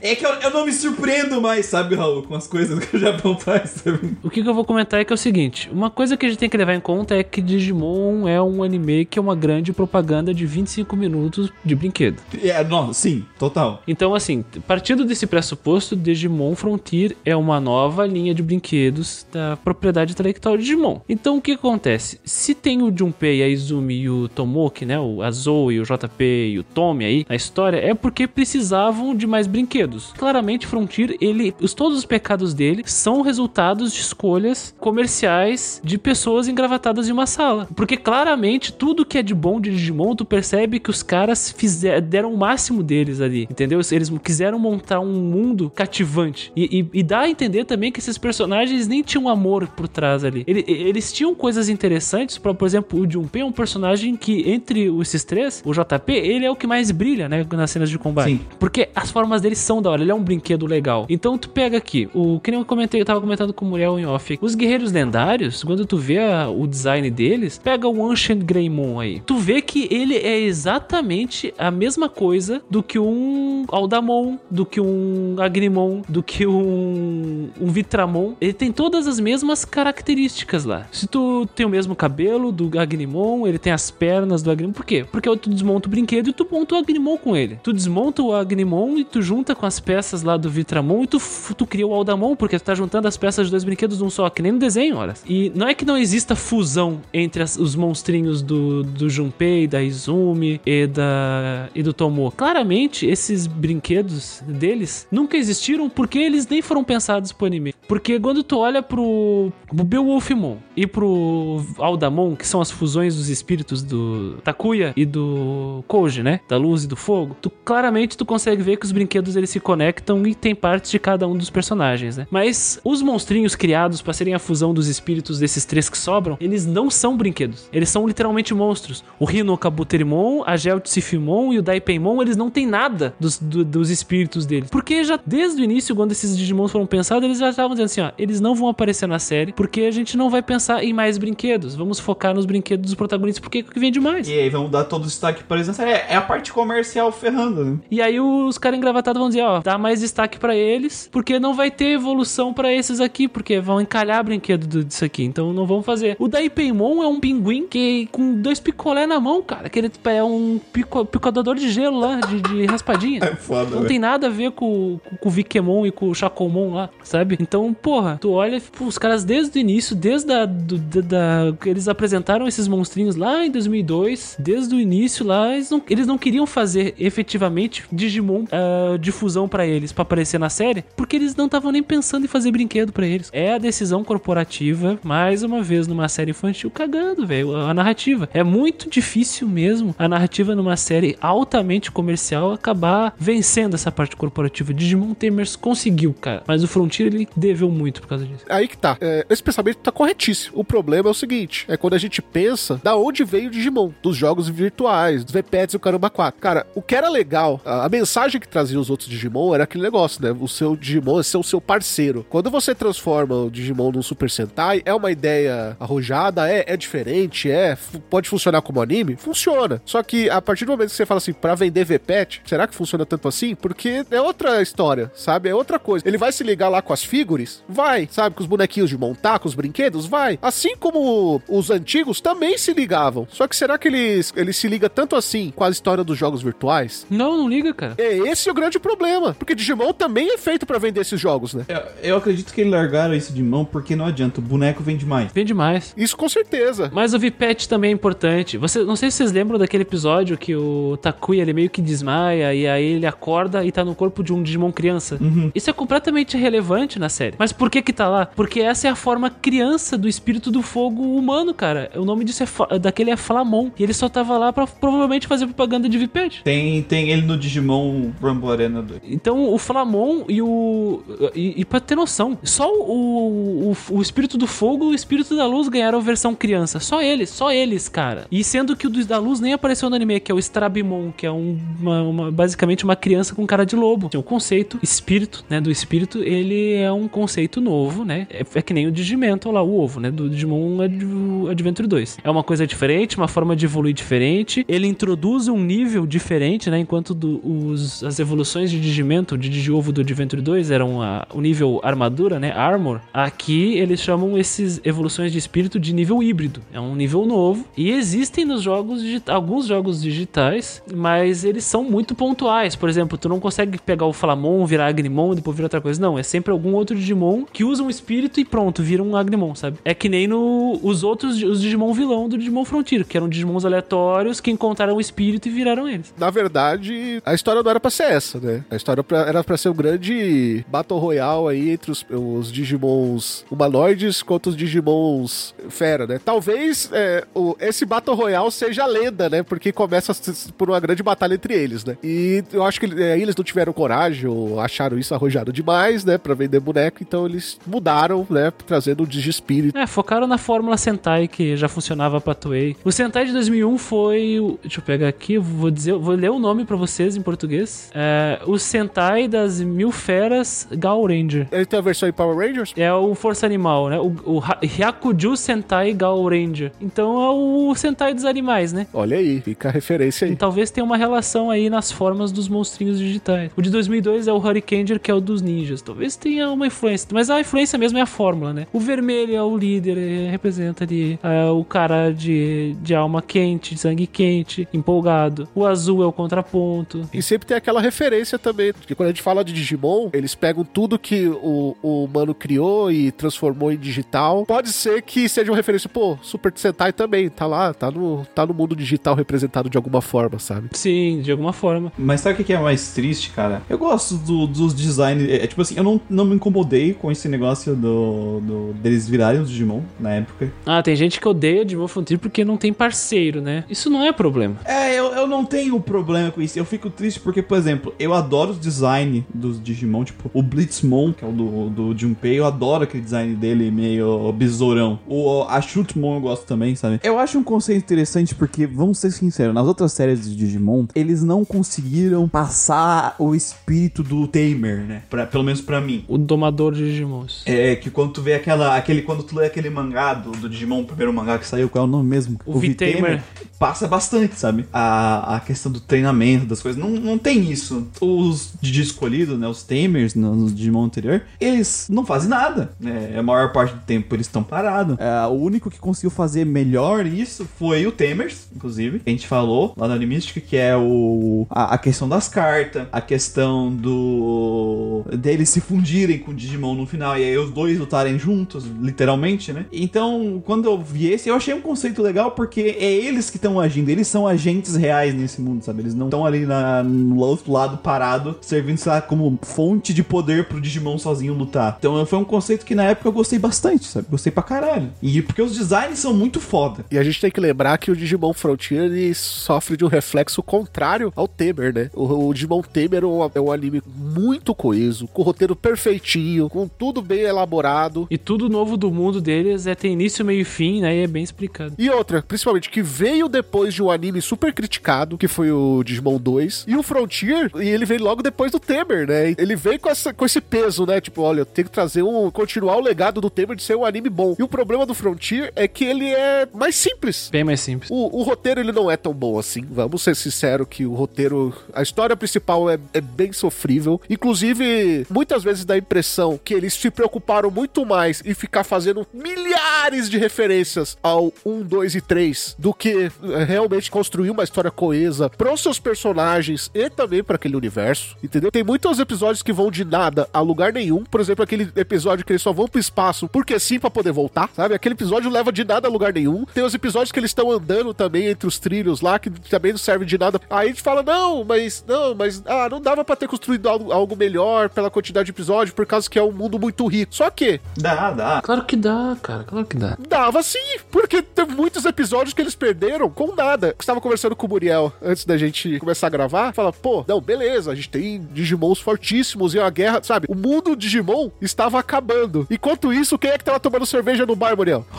É que eu, eu não me surpreendo mais, sabe, Raul, com as coisas que o Japão faz, sabe? O que, que eu vou comentar é que é o seguinte: uma coisa que a gente tem que levar em conta é que Digimon é um anime que é uma grande propaganda de 25 minutos de brinquedo. É, não, sim, total. Então, assim, partindo desse pressuposto, Digimon Frontier é uma nova linha de brinquedos da propriedade intelectual de Digimon. Então, o que acontece? Se tem o Junpei, a Izumi e o Tomoki, né, o Zoe, o JP e o Tommy aí na história, é porque precisavam de mais brinquedos. Claramente, Frontier, ele, os, todos os pecados dele são resultados de escolhas comerciais de pessoas engravatadas em uma sala. Porque claramente, tudo que é de bom de Digimon, tu percebe que os caras fizer, deram o máximo deles ali, entendeu? Eles quiseram montar um mundo cativante. E, e- e dá a entender também que esses personagens nem tinham amor por trás ali. Ele- eles tinham coisas interessantes, pra, por exemplo, o Junpei é um personagem que, entre esses três, o JP, ele é o que mais brilha, né, nas cenas de combate. Sim. Porque as formas dele da hora, ele é um brinquedo legal. Então tu pega aqui, o que nem eu comentei, eu tava comentando com o Muriel em off. Os guerreiros lendários, quando tu vê a- o design deles, pega o Ancient Greymon aí. Tu vê que ele é exatamente a mesma coisa do que um Aldamon, do que um Agrimon, do que um, um Vitramon. Ele tem todas as mesmas características lá. Se tu tem o mesmo cabelo do Agnimon, ele tem as pernas do Agnimon. Por quê? Porque tu desmonta o brinquedo e tu monta o Agnimon com ele. Tu desmonta o Agnimon e tu junta com as peças lá do Vitramon e tu, tu cria o Aldamon, porque tu tá juntando as peças de dois brinquedos num só, que nem no desenho, olha. E não é que não exista fusão entre as- os monstrinhos do, do Junpei, da Izumi e, da, e do Tomo. Claramente, esses brinquedos deles nunca existiram porque eles nem foram pensados pro anime. Porque quando tu olha pro, pro Beowulfmon e pro Aldamon, que são as fusões dos espíritos do Takuya e do Koji, né? Da luz e do fogo, tu claramente tu consegue ver que os brinquedos eles se conectam e tem partes de cada um dos personagens, né? Mas os monstrinhos criados para serem a fusão dos espíritos desses três que sobram, eles não são brinquedos. Eles são literalmente monstros. O Rhino Kabuterimon, a Geltsifimon e o Daipeimon, eles não têm nada dos, do- dos espíritos deles. Porque já desde o início, quando esses Digimons foram pensados, eles já estavam dizendo assim, ó, eles não vão aparecer na série porque a gente não vai pensar em mais brinquedos. Vamos focar nos brinquedos dos protagonistas porque é o que vem demais. E aí vamos dar todo o destaque para eles. É, é a parte comercial ferrando, né? E aí os caras engravatados vão dizer, ó, dá mais destaque pra eles, porque não vai ter evolução pra esses aqui, porque vão encalhar brinquedo do- disso aqui, então não vão fazer. O Daipeimon é um pinguim que com dois picolé na mão, cara, que ele é um pico, picador de gelo lá, de, de raspadinha. [laughs] É foda, Não velho. tem nada a ver com, com, com o Vikemon e com o Chacomon lá, sabe? Então, porra, tu olha pô, os caras desde o início, desde a, do, da, da- que eles apresentaram esses monstrinhos lá em 2002, desde o início lá, eles não, eles não queriam fazer efetivamente Digimon ah, difusão pra eles, pra aparecer na série, porque eles não estavam nem pensando em fazer brinquedo pra eles. É a decisão corporativa, mais uma vez numa série infantil, cagando, velho, a narrativa. É muito difícil mesmo a narrativa numa série altamente comercial acabar vencendo essa parte corporativa. Digimon Tamers conseguiu, cara, mas o Frontier ele deveu muito por causa disso. Aí que tá. É, esse pensamento tá corretíssimo. O problema é o seguinte: é quando a gente pensa da onde veio o Digimon, dos jogos virtuais, dos VPETs e o Caramba 4. Cara, o que era legal, a, a mensagem que trazia os outros Digimon era aquele negócio, né? O seu Digimon é ser o seu parceiro. Quando você transforma o Digimon num Super Sentai, é uma ideia arrojada, é, é diferente, é. pode funcionar como anime? Funciona. Só que a partir do momento que você fala assim, pra vender VPET, será que funciona tanto assim? Porque é outra história, sabe? É outra coisa. Ele vai se ligar lá com as figures? Vai. Sabe? Com os bonequinhos de montar, com os brinquedos? Vai. Assim como os antigos também se ligavam. Só que será que eles, ele se liga tanto assim com a história dos jogos virtuais? Não, não liga, cara. É esse o grande problema. Porque Digimon também é feito pra vender esses jogos, né? Eu, eu acredito que eles largaram isso de mão porque não adianta, o boneco vende mais. Vem demais. Isso com certeza. Mas o VPET também é importante. Você, não sei se vocês lembram daquele episódio que o Takuya ele meio que desmaia e aí ele acorda e tá no corpo de um Digimon criança. Isso é completamente relevante na série. Mas por que que tá lá? Porque essa é a forma criança do espírito do fogo humano, cara. O nome disso é daquele é Flamon. E ele só tava lá pra provavelmente fazer propaganda de VPET. Tem, tem ele no Digimon Rumble Arena 2. Então o Flamon e o. E, e pra ter noção, só o, o, o espírito do fogo e o espírito da luz ganharam a versão criança. Só eles, só eles, cara. E sendo que o dos da luz nem apareceu no anime, que é o Strabimon, que é um- uma, uma- basicamente uma criança com cara de lobo. Assim, o conceito, espírito, né? Do espírito, ele é um conceito novo, né? É, é que nem o Digimental lá, o ovo, né? Do Digimon Ad- Adventure 2. É uma coisa diferente, uma forma de evoluir diferente. Ele introduz um nível diferente, né? Enquanto do- os, as evoluções de Digimental, de Digiovo do Adventure 2 eram a- o nível armadura, né? Armor. Aqui eles chamam esses evoluções de espírito de nível híbrido. É um nível novo. E existem nos jogos alguns jogos digitais, mas eles são muito pontuais. Por exemplo, tu não consegue pegar o Flamon, virar Agnemon e depois virar outra coisa. Não, é sempre algum outro Digimon que usa um espírito e pronto, vira um Agnemon, sabe? É que nem no os outros os Digimon vilão do Digimon Frontier, que eram Digimons aleatórios que encontraram o espírito e viraram eles. Na verdade, a história não era pra ser essa, né? A história era pra ser um grande Battle Royale aí entre os, os Digimons humanoides contra os Digimons fera, né? Talvez é, o- esse Battle Royale seja lenda, né? Porque começa por uma grande batalha entre eles, né? E eu acho que é, eles não tiveram coragem ou acharam isso arrojado demais, né? Pra vender boneco, então eles mudaram, né? Trazendo o Digispírito. É, focaram na fórmula Sentai que já funcionava pra Toei. O Sentai de 2001 foi. Deixa eu pegar aqui, vou dizer, vou ler o nome pra vocês em português. É, o Sentai das Mil Feras Gal Ranger. Ele tem a versão em Power Rangers? É o Força Animal, né? O, o Hyakuju Sentai Gal Ranger. Então é o Sentai dos animais, né? Olha aí, fica a referência E aí. talvez tenha uma relação aí nas formas dos monstrinhos digitais. O de 2002 é o Hurricaneer, que é o dos ninjas. Talvez tenha uma influência, mas a influência mesmo é a fórmula, né? O vermelho é o líder, representa ali é, o cara de, de alma quente, de sangue quente, empolgado. O azul é o contraponto. E sempre tem aquela referência também, porque quando a gente fala de Digimon, eles pegam tudo que o, o humano criou e transformou em digital. Pode ser que seja uma referência, pô, Super Sentai também, tá lá, tá no, tá no mundo digital representado de alguma forma, sabe? Sim, de alguma forma. Mas sabe o que que é mais triste, cara? Eu gosto do- dos designs. É, é tipo assim, eu não, não me incomodei com esse negócio do, do- deles virarem os Digimon na época. Ah, tem gente que odeia Digimon Frontier porque não tem parceiro, né? Isso não é problema. É, eu, eu não tenho problema com isso. Eu fico triste porque, por exemplo, eu adoro os design dos Digimon, tipo, o Blitzmon, que é o do, do Junpei, eu adoro aquele design dele meio besourão. O, a Shootmon eu gosto também, sabe? Eu acho um conceito interessante porque, vamos ser sinceros, nas outras séries de Digimon, eles não conseguiram passar o espírito do Tamer, né? Pra, pelo menos pra mim. O domador de Digimons. É, que quando tu vê aquela. Aquele, quando tu lê aquele mangá do, do Digimon, o primeiro mangá que saiu, qual é o nome mesmo? O V-Tamer. passa bastante, sabe? A, a questão do treinamento, das coisas. Não, não tem isso. O, os Digi escolhidos, né? Os Tamers no, no Digimon anterior, eles não fazem nada, né? A maior parte do tempo eles estão parados. É, o único que conseguiu fazer melhor isso foi o Tamers, inclusive. A gente falou lá no Animistic, que é o a, a questão das cartas, a questão do deles se fundirem com o Digimon no final e aí os dois lutarem juntos, literalmente, né? Então, quando eu vi esse, eu achei um conceito legal porque é eles que estão agindo, eles são agentes reais nesse mundo, sabe? Eles não estão ali na, no outro lado parado, servindo, sei lá, como fonte de poder pro Digimon sozinho lutar. Então, foi um conceito que na época eu gostei bastante, sabe? Gostei pra caralho. E porque os designs são muito foda. E a gente tem que lembrar que o Digimon Frontier ele sofre de um reflexo contrário ao Temer, né? O, o Digimon Temer é um, é um anime muito coeso, com roteiro perfeitinho, com tudo bem elaborado. E tudo novo do mundo deles é ter início, meio e fim, né? E é bem explicado. E outra, principalmente, que veio depois de um anime super criticado, que foi o Digimon 2. E o Frontier, e ele veio logo depois do Temer, né? Ele veio com, essa, com esse peso, né? Tipo, olha, eu tenho que trazer um. continuar o legado do Temer de ser um anime bom. E o problema do Frontier é que ele é mais simples. Bem mais simples. O, o roteiro ele não é tão bom assim. Vamos ser sinceros que o roteiro, a história principal é, é bem sofrível. Inclusive, muitas vezes dá a impressão que eles se preocuparam muito mais em ficar fazendo milhares de referências ao 1, 2 e 3 do que eh, realmente construir uma história coesa pros seus personagens e também para aquele universo, entendeu? Tem muitos episódios que vão de nada a lugar nenhum. Por exemplo, aquele episódio que eles só vão pro espaço porque sim pra poder voltar, sabe? Aquele episódio leva de nada a lugar nenhum. Tem os episódios que eles estão andando também entre os trilhos lá, que também não servem de nada. Aí a gente fala, não, mas, não, mas, ah, não dava pra ter construído algo, algo melhor pela quantidade de episódios, por causa que é um mundo muito rico. Só que, Dá, dá. Claro que dá, cara. Claro que dá. dava sim, porque teve muitos episódios que eles perderam com nada. Eu estava conversando com o Muriel antes da gente começar a gravar, fala, pô, não, beleza, a gente tem Digimons fortíssimos e a guerra, sabe? O mundo Digimon estava acabando. Enquanto isso, quem é que tava tomando cerveja no bar, Muriel? [laughs]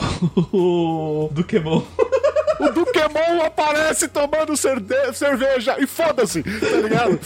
O Dukemon. O Dukemon aparece tomando cerveja e foda-se, tá ligado?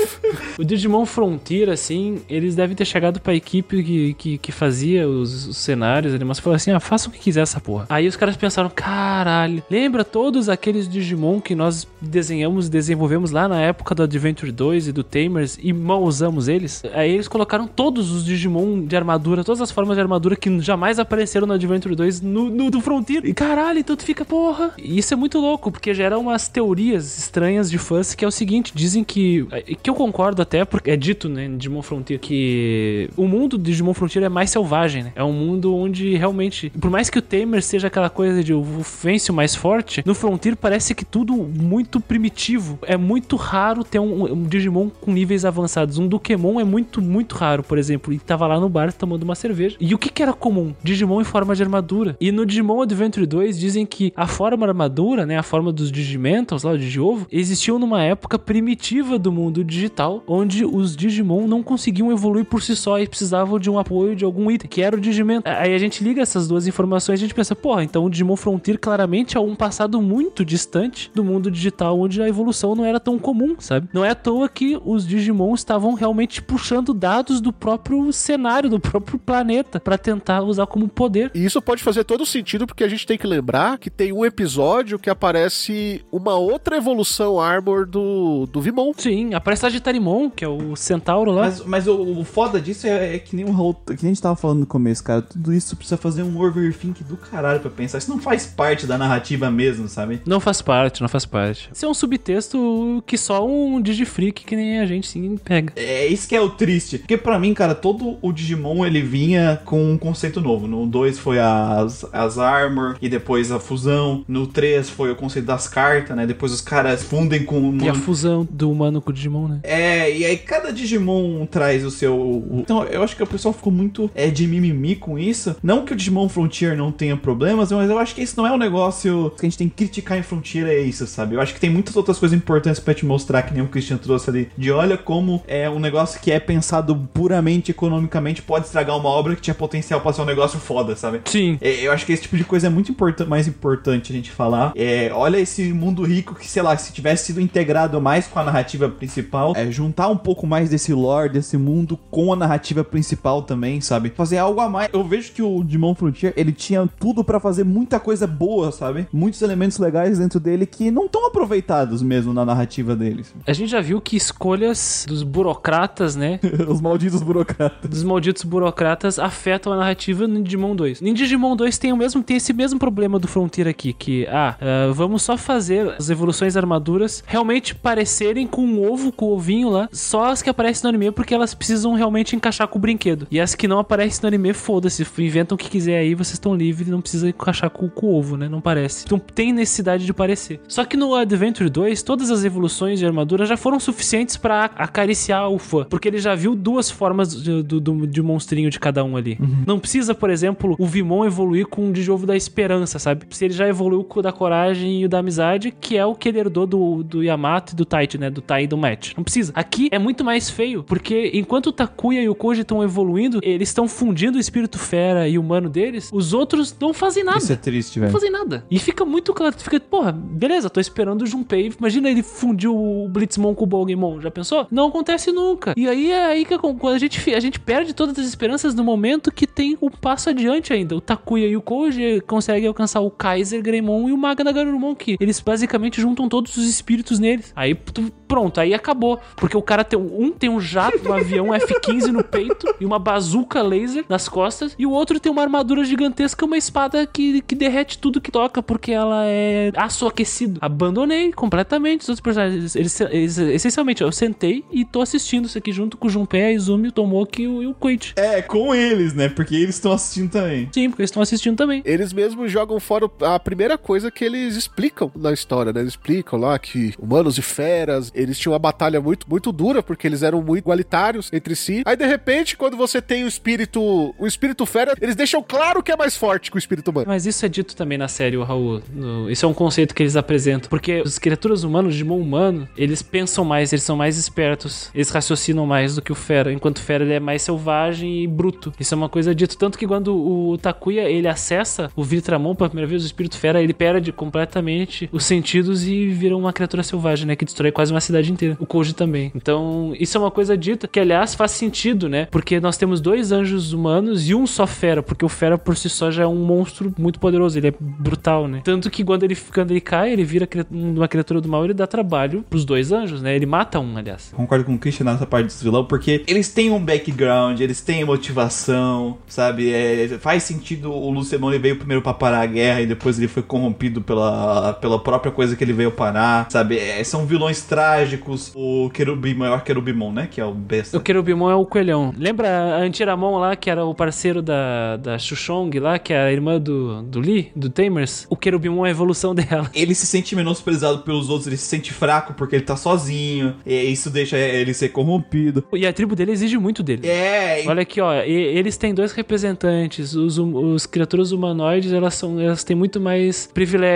O Digimon Frontier, assim, eles devem ter chegado pra equipe que, que, que fazia os, os cenários, animações, e falou assim: ah, faça o que quiser essa porra. Aí os caras pensaram: caralho, lembra todos aqueles Digimon que nós desenhamos e desenvolvemos lá na época do Adventure 2 e do Tamers e mal usamos eles? Aí eles colocaram todos os Digimon de armadura, todas as formas de armadura que jamais apareceram no Adventure 2 no, no do Frontier. E caralho, então tu fica, porra. E isso é muito louco, porque gera umas teorias estranhas de fãs que é o seguinte: dizem que. Que eu concordo até, porque é dito, né, em Digimon Frontier, que o mundo de Digimon Frontier é mais selvagem, né? É um mundo onde realmente. Por mais que o Tamer seja aquela coisa de o vence o mais forte, no Frontier parece que tudo muito primitivo. É muito raro ter um, um Digimon com níveis avançados. Um Dukemon é muito, muito raro, por exemplo. E tava lá no bar tomando uma cerveja. E o que, que era comum? Digimon em forma de armadura. E no Digimon Adventure 2 dizem que a forma armadura, né? A forma dos Digimentals, lá, o Digiovo, existiu numa época primitiva do mundo digital, onde os Digimon não conseguiam evoluir por si só e precisavam de um apoio de algum item, que era o Digimento. Aí a gente liga essas duas informações e a gente pensa, porra, então o Digimon Frontier claramente é um passado muito distante do mundo digital, onde a evolução não era tão comum, sabe? Não é à toa que os Digimon estavam realmente puxando dados do próprio cenário, do próprio planeta, pra tentar usar como poder. E isso pode fazer todo sentido porque a gente tem que lembrar que tem um episódio que aparece uma outra evolução Armor do, do Vimon. Sim, aparece Sagitarimon, que é o centauro lá. Mas, mas o, o foda disso é, é que nem o Raul- que nem a gente tava falando no começo, cara. Tudo isso precisa fazer um overthink do caralho pra pensar. Isso não faz parte da narrativa mesmo, sabe? Não faz parte, não faz parte. Isso é um subtexto que só um Digifreak que nem a gente sim pega. É isso que é o triste. Porque pra mim, cara, todo o Digimon ele vinha com um conceito novo. No 2 foi as, as Armor e depois a fusão. No 3 foi o conceito das cartas, né? Depois os caras fundem com o E a fusão do humano com o Digimon, né? É, e aí cada Digimon traz o seu. o- Então eu acho que o pessoal ficou muito é, de mimimi com isso. Não que o Digimon Frontier não tenha problemas, mas eu acho que isso não é um negócio que a gente tem que criticar em Frontier, é isso, sabe? Eu acho que tem muitas outras coisas importantes pra te mostrar, que nem o Christian trouxe ali. De olha como é um negócio que é pensado puramente economicamente pode estragar uma obra que tinha potencial pra ser um negócio foda, sabe? Sim. É, Eu acho que esse tipo de coisa é muito importan mais importante a gente falar. É, olha esse mundo rico que, sei lá, se tivesse sido integrado mais com a narrativa principal, é, juntar um pouco mais desse lore, desse mundo com a narrativa principal também, sabe? Fazer algo a mais. Eu vejo que o Digimon Frontier, ele tinha tudo pra fazer muita coisa boa, sabe? Muitos elementos legais dentro dele que não estão aproveitados mesmo na narrativa deles. A gente já viu que escolhas dos burocratas, né? [laughs] Os malditos burocratas. dos malditos burocratas afetam a narrativa no Digimon 2. No Digimon 2 tem, o mesmo, tem esse mesmo problema do Frontier aqui, que, ah, ah, vamos só fazer as evoluções das armaduras realmente parecerem com um ovo, com o ovinho lá, só as que aparecem no anime, porque elas precisam realmente encaixar com o brinquedo. E as que não aparecem no anime, foda-se, inventam o que quiser aí, vocês estão livres, não precisa encaixar com, com o ovo, né? Não parece. Então tem necessidade de parecer. Só que no Adventure 2, todas as evoluções de armadura já foram suficientes pra acariciar o fã, porque ele já viu duas formas de, do, do- de monstrinho de cada um ali. Não precisa, por exemplo, o Vimon evoluir com o Dijovo da Esperança, sabe? Se ele já evoluiu com o da Coragem e o da Amizade, que é o que ele herdou do, do Yamato e do Taichi, né? Do Tai e do Match. Não precisa. Aqui é muito mais feio, porque enquanto o Takuya e o Koji estão evoluindo, eles estão fundindo o espírito fera e humano deles, os outros não fazem nada. Isso é triste, Não velho. fazem nada. E fica muito claro. Fica, porra, beleza, tô esperando o Junpei. Imagina ele fundir o Blitzmon com o Bogmon. Já pensou? Não acontece nunca. E aí é aí que quando a gente, a gente perde todas as esperanças no momento que tem um passo adiante ainda. O Takuya e o Koji conseguem alcançar o Kaiser Greymon e o Maga Nagarurumon, que eles basicamente juntam todos os espíritos neles. Aí tu- pronto, aí acabou. Porque o cara tem um, um tem um jato, um avião F-15 no peito e uma bazuca laser nas costas, e o outro tem uma armadura gigantesca e uma espada que, que derrete tudo que toca, porque ela é aço aquecido. Abandonei completamente os outros personagens. Eles, eles- essencialmente, eu sentei e tô assistindo isso aqui junto com o Junpei, a Izumi, o Tomoki e o, e o Koichi. É, com eles, né? Porque eles estão assistindo também. Sim, porque eles estão assistindo também. Eles mesmos jogam fora a primeira coisa que eles explicam na história, né? Eles explicam lá que humanos e feras, eles tinham uma batalha muito, muito dura, porque eles eram muito igualitários entre si. Aí, de repente, quando você tem o espírito, o espírito fera, eles deixam claro que é mais forte que o espírito humano. Mas isso é dito também na série, o Raul. No- isso é um conceito que eles apresentam. Porque as criaturas humanas, o Digimon humano, eles pensam mais, eles são mais espertos. Eles raciocinam mais do que o Fera. Enquanto o Fera ele é mais selvagem e bruto. Isso é uma coisa dito. Tanto que quando o Takuya ele acessa o Vitramon pela primeira vez, o espírito Fera, ele perde completamente os sentidos e vira uma criatura selvagem, né? Que destrói quase uma cidade inteira. O Koji também. Então, isso é uma coisa dita que, aliás, faz sentido, né? Porque nós temos dois anjos humanos e um só fera, porque o fera por si só já é um monstro muito poderoso, ele é brutal, né? Tanto que quando ele, quando ele cai, ele vira uma criatura do mal, ele dá trabalho pros dois anjos, né? Ele mata um, aliás. Concordo com o Christian nessa parte dos vilão, porque eles têm um background, eles têm motivação, sabe? É, faz sentido o Lucemon ele veio primeiro pra parar a guerra e depois ele foi corrompido pela, pela própria coisa que ele veio parar, sabe? É, são vilões trágicos. O Querubim, maior Querubimon, né? Que é o besta. O Querubimon é o coelhão. Lembra a Antiramon lá, que era o parceiro da, da Xuxong lá, que é a irmã do, do Lee, do Tamers? O Querubimon é a evolução [laughs] dela. Ele se sente menosprezado pelos outros, ele se sente fraco porque ele tá sozinho, e isso deixa ele ser corrompido. E a tribo dele exige muito dele. É, Olha aqui, ó, eles têm dois representantes. Os, hum- os criaturas humanoides, elas são, elas têm muito mais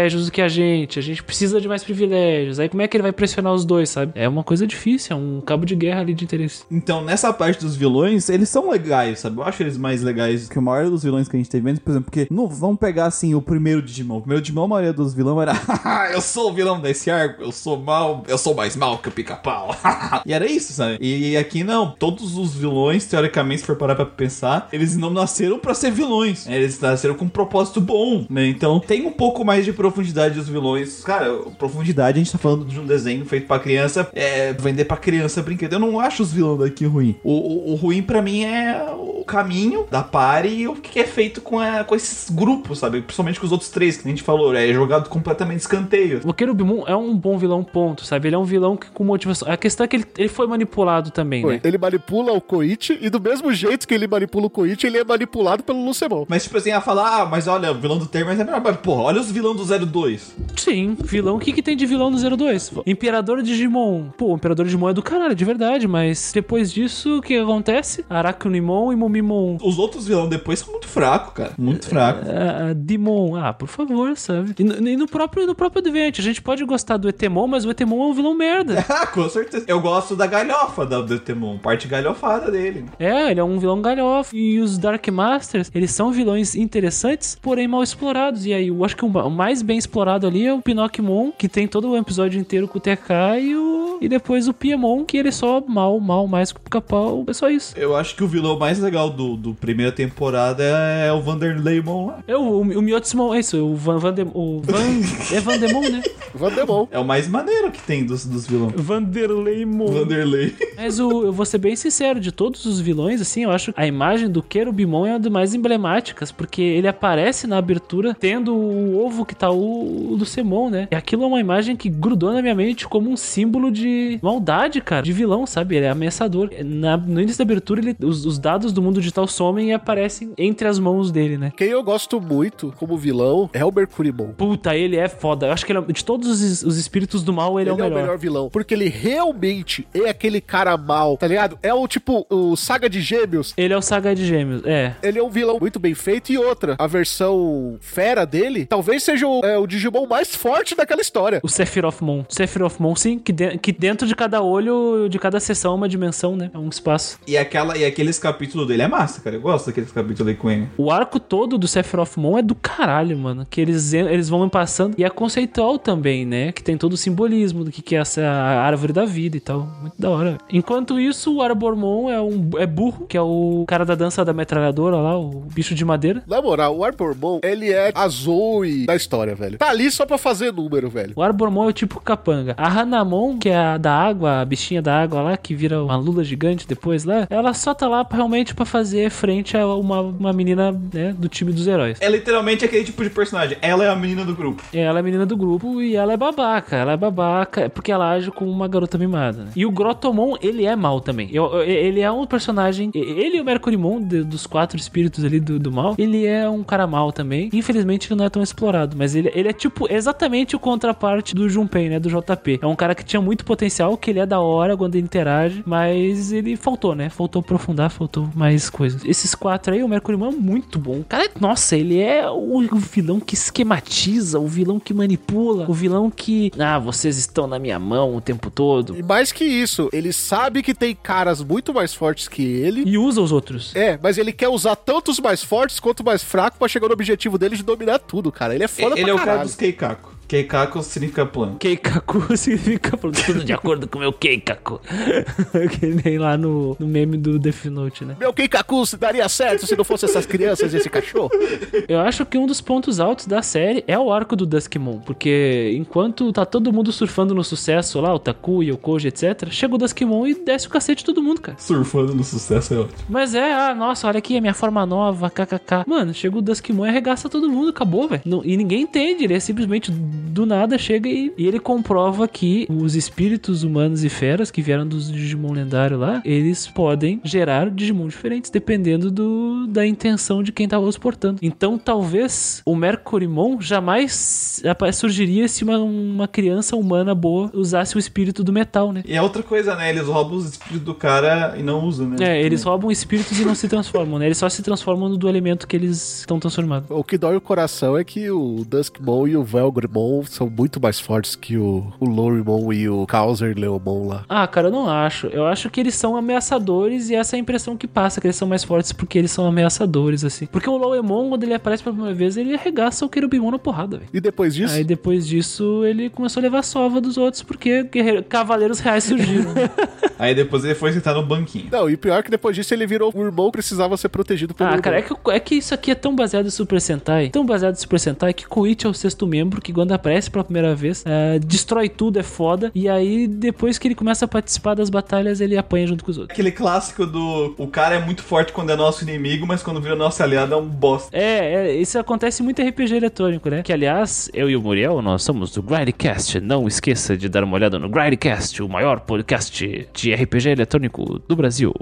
privilégios do que a gente. A gente precisa de mais privilégios. Aí como é que ele vai pressionar os dois, sabe? É uma coisa difícil, é um cabo de guerra ali de interesse. Então, nessa parte dos vilões, eles são legais, sabe? Eu acho eles mais legais que a maioria dos vilões que a gente teve antes, por exemplo, porque não, vamos pegar assim o primeiro Digimon. O primeiro Digimon, a maioria dos vilões era [laughs] "Haha, eu sou o vilão desse arco, eu sou mal, eu sou mais mal que o pica-pau. [laughs] e era isso, sabe? E aqui não, todos os vilões, teoricamente, se for parar pra pensar, eles não nasceram pra ser vilões. Eles nasceram com um propósito bom, né? Então tem um pouco mais de profundidade dos vilões. Cara, profundidade, a gente tá falando de um desenho feito pra criança, é vender pra criança brinquedo. Eu não acho os vilões daqui ruim. O, o, o ruim pra mim é o caminho da party e o que é feito com, a- com esses grupos, sabe? Principalmente com os outros três, que a gente falou, é jogado completamente escanteio. O Querubimon é um bom vilão, ponto, sabe? Ele é um vilão que, com motivação. A questão é que ele, ele foi manipulado também, Foi. né? Ele manipula o Koichi e do mesmo jeito que ele manipula o Koichi, ele é manipulado pelo Lucemon. Mas, tipo assim, a falar, ah, mas olha, o vilão do Termas é melhor. Mas, porra, olha os vilões do 02. Sim, vilão. O que, que tem de vilão no 02? Imperador Digimon. Pô, o Imperador Digimon é do caralho, de verdade, mas depois disso, o que acontece? Arakunimon e Mimon. Os outros vilões depois são muito fracos, cara. Muito fracos. Ah, ah, Demon, ah, por favor, sabe? E no, e no próprio, no próprio Advent, a gente pode gostar do Etemon, mas o Etemon é um vilão merda. [laughs] Ah, com certeza. Eu gosto da galhofa da Detemon, parte galhofada dele. É, ele é um vilão galhofa. E os Dark Masters, eles são vilões interessantes, porém mal explorados. E aí, eu acho que o mais bem explorado ali é o Pinocchimon, que tem todo o episódio inteiro com o TK, e, o, e depois o Piemon, que ele é só mal, mal, mais com o pica-pau. É só isso. Eu acho que o vilão mais legal do, do primeira temporada é o Vanderleymon lá. É o, o Miotsumon, é isso, o Van, Van, Dem- o Van, é Vandemon, né? [laughs] Vandemon. É o mais maneiro que tem dos, dos vilões. Vanderleymon. Vanderlei. [laughs] Mas o, eu vou ser bem sincero, de todos os vilões, assim, eu acho a imagem do Querubimon é uma das mais emblemáticas, porque ele aparece na abertura tendo o ovo que tá o, o Lucemon, né? E aquilo é uma imagem que grudou na minha mente como um símbolo de maldade, cara, de vilão, sabe? Ele é ameaçador. Na- no início da abertura, ele- os, os dados do mundo digital somem e aparecem entre as mãos dele, né? Quem eu gosto muito como vilão é o Mercurimon. Puta, ele é foda. Eu acho que ele é- de todos os, os espíritos do mal, ele, Ele é o melhor. vilão. Porque ele realmente é aquele cara mal, tá ligado? É o tipo, o Saga de Gêmeos. Ele é o Saga de Gêmeos, é. Ele é um vilão muito bem feito. E outra, a versão fera dele talvez seja o, é, o Digimon mais forte daquela história. O Sephiroth Mon. Sephiroth Mon, sim, que, de- que dentro de cada olho, de cada sessão, é uma dimensão, né? É um espaço. E, aquela, e aqueles capítulos dele é massa, cara. Eu gosto daqueles capítulos aí com ele. O arco todo do Sephiroth Mon é do caralho, mano. Que eles, eles vão passando. E é conceitual também, né? Que tem todo o simbolismo do que, que é essa árvore da vida e tal. Muito da hora. Enquanto isso, o Arbormon é um é burro, que é o cara da dança da metralhadora lá, o bicho de madeira. Na moral, o Arbormon, ele é a Zoe da história, velho. Tá ali só pra fazer número, velho. O Arbormon é o tipo capanga. A Hanamon, que é a da água, a bichinha da água lá, que vira uma lula gigante depois lá, ela só tá lá pra- realmente pra fazer frente a uma, uma menina, né, do time dos heróis. É literalmente aquele tipo de personagem. Ela é a menina do grupo. Ela é a menina do grupo e ela é babaca. Ela é babaca porque ela age como uma garota mimada. Né? E o Grotomon, ele é mal também. Eu- eu- ele é um personagem. Ele e o Mercurimon, de- dos quatro espíritos ali do, do mal, ele é um cara mal também. Infelizmente, ele não é tão explorado. Mas ele, ele é tipo exatamente o contraparte do Junpei, né? Do JP. É um cara que tinha muito potencial, que ele é da hora quando ele interage, mas ele faltou, né? Faltou aprofundar, faltou mais coisas. Esses quatro aí, o Mercurimon é muito bom. O cara, nossa, ele é o vilão que esquematiza, o vilão que manipula, o vilão que. Ah, vocês estão na minha mão o tempo todo. E mais que isso, ele sabe que tem caras muito mais fortes que ele. E usa os outros. É, mas ele quer usar tanto os mais fortes quanto os mais fracos pra chegar no objetivo dele de dominar tudo, cara. Ele é foda ele pra é o cara dos Keikaku. Keikaku significa plano. Keikaku [laughs] significa tudo de acordo com o meu Keikaku. [laughs] que nem lá no, no meme do Death Note, né? Meu Keikaku se daria certo se não fosse essas crianças e esse cachorro. Eu acho que um dos pontos altos da série é o arco do Duskmon, porque enquanto tá todo mundo surfando no sucesso lá, o Taku, o Koji, etc, chega o Duskmon e desce o cacete de todo mundo, cara. Surfando no sucesso é ótimo. Mas é, ah, nossa, olha aqui a minha forma nova, kkk. Mano, chega o Duskmon e arregaça todo mundo, acabou, velho. E ninguém entende, ele é simplesmente do nada chega e, e ele comprova que os espíritos humanos e feras que vieram dos Digimon lendário lá, eles podem gerar Digimon diferentes, dependendo do, da intenção de quem tava os portando. Então, talvez o Mercurimon jamais surgiria se uma, uma criança humana boa usasse o espírito do metal, né? E é outra coisa, né? Eles roubam os espíritos do cara e não usam, né? É, eles roubam espíritos e não se transformam, né? Eles só se transformam no do elemento que eles estão transformados. O que dói o coração é que o Duskmon e o Velgrimon são muito mais fortes que o, o Lorimon e o Kauser Leomon lá. Ah, cara, eu não acho. Eu acho que eles são ameaçadores e essa é a impressão que passa, que eles são mais fortes porque eles são ameaçadores, assim. Porque o Loemon, quando ele aparece pela primeira vez, ele arregaça o Querubimon na porrada, velho. E depois disso, Aí depois disso, ele começou a levar sova dos outros porque guerreiro- cavaleiros reais surgiram. [laughs] Aí depois ele foi sentar no banquinho. Não, e pior que depois disso ele virou um irmão que precisava ser protegido pelo ah, irmão. cara, é que, é que isso aqui é tão baseado em Super Sentai, tão baseado em Super Sentai, que Koichi é o sexto membro que quando aparece pela primeira vez, é, destrói tudo, é foda, e aí depois que ele começa a participar das batalhas, ele apanha junto com os outros. Aquele clássico do o cara é muito forte quando é nosso inimigo, mas quando vira nosso aliado é um bosta. É, é, isso acontece muito em RPG eletrônico, né? Que aliás, eu e o Muriel, nós somos do Grindcast. Não esqueça de dar uma olhada no Grindcast, o maior podcast de RPG eletrônico do Brasil.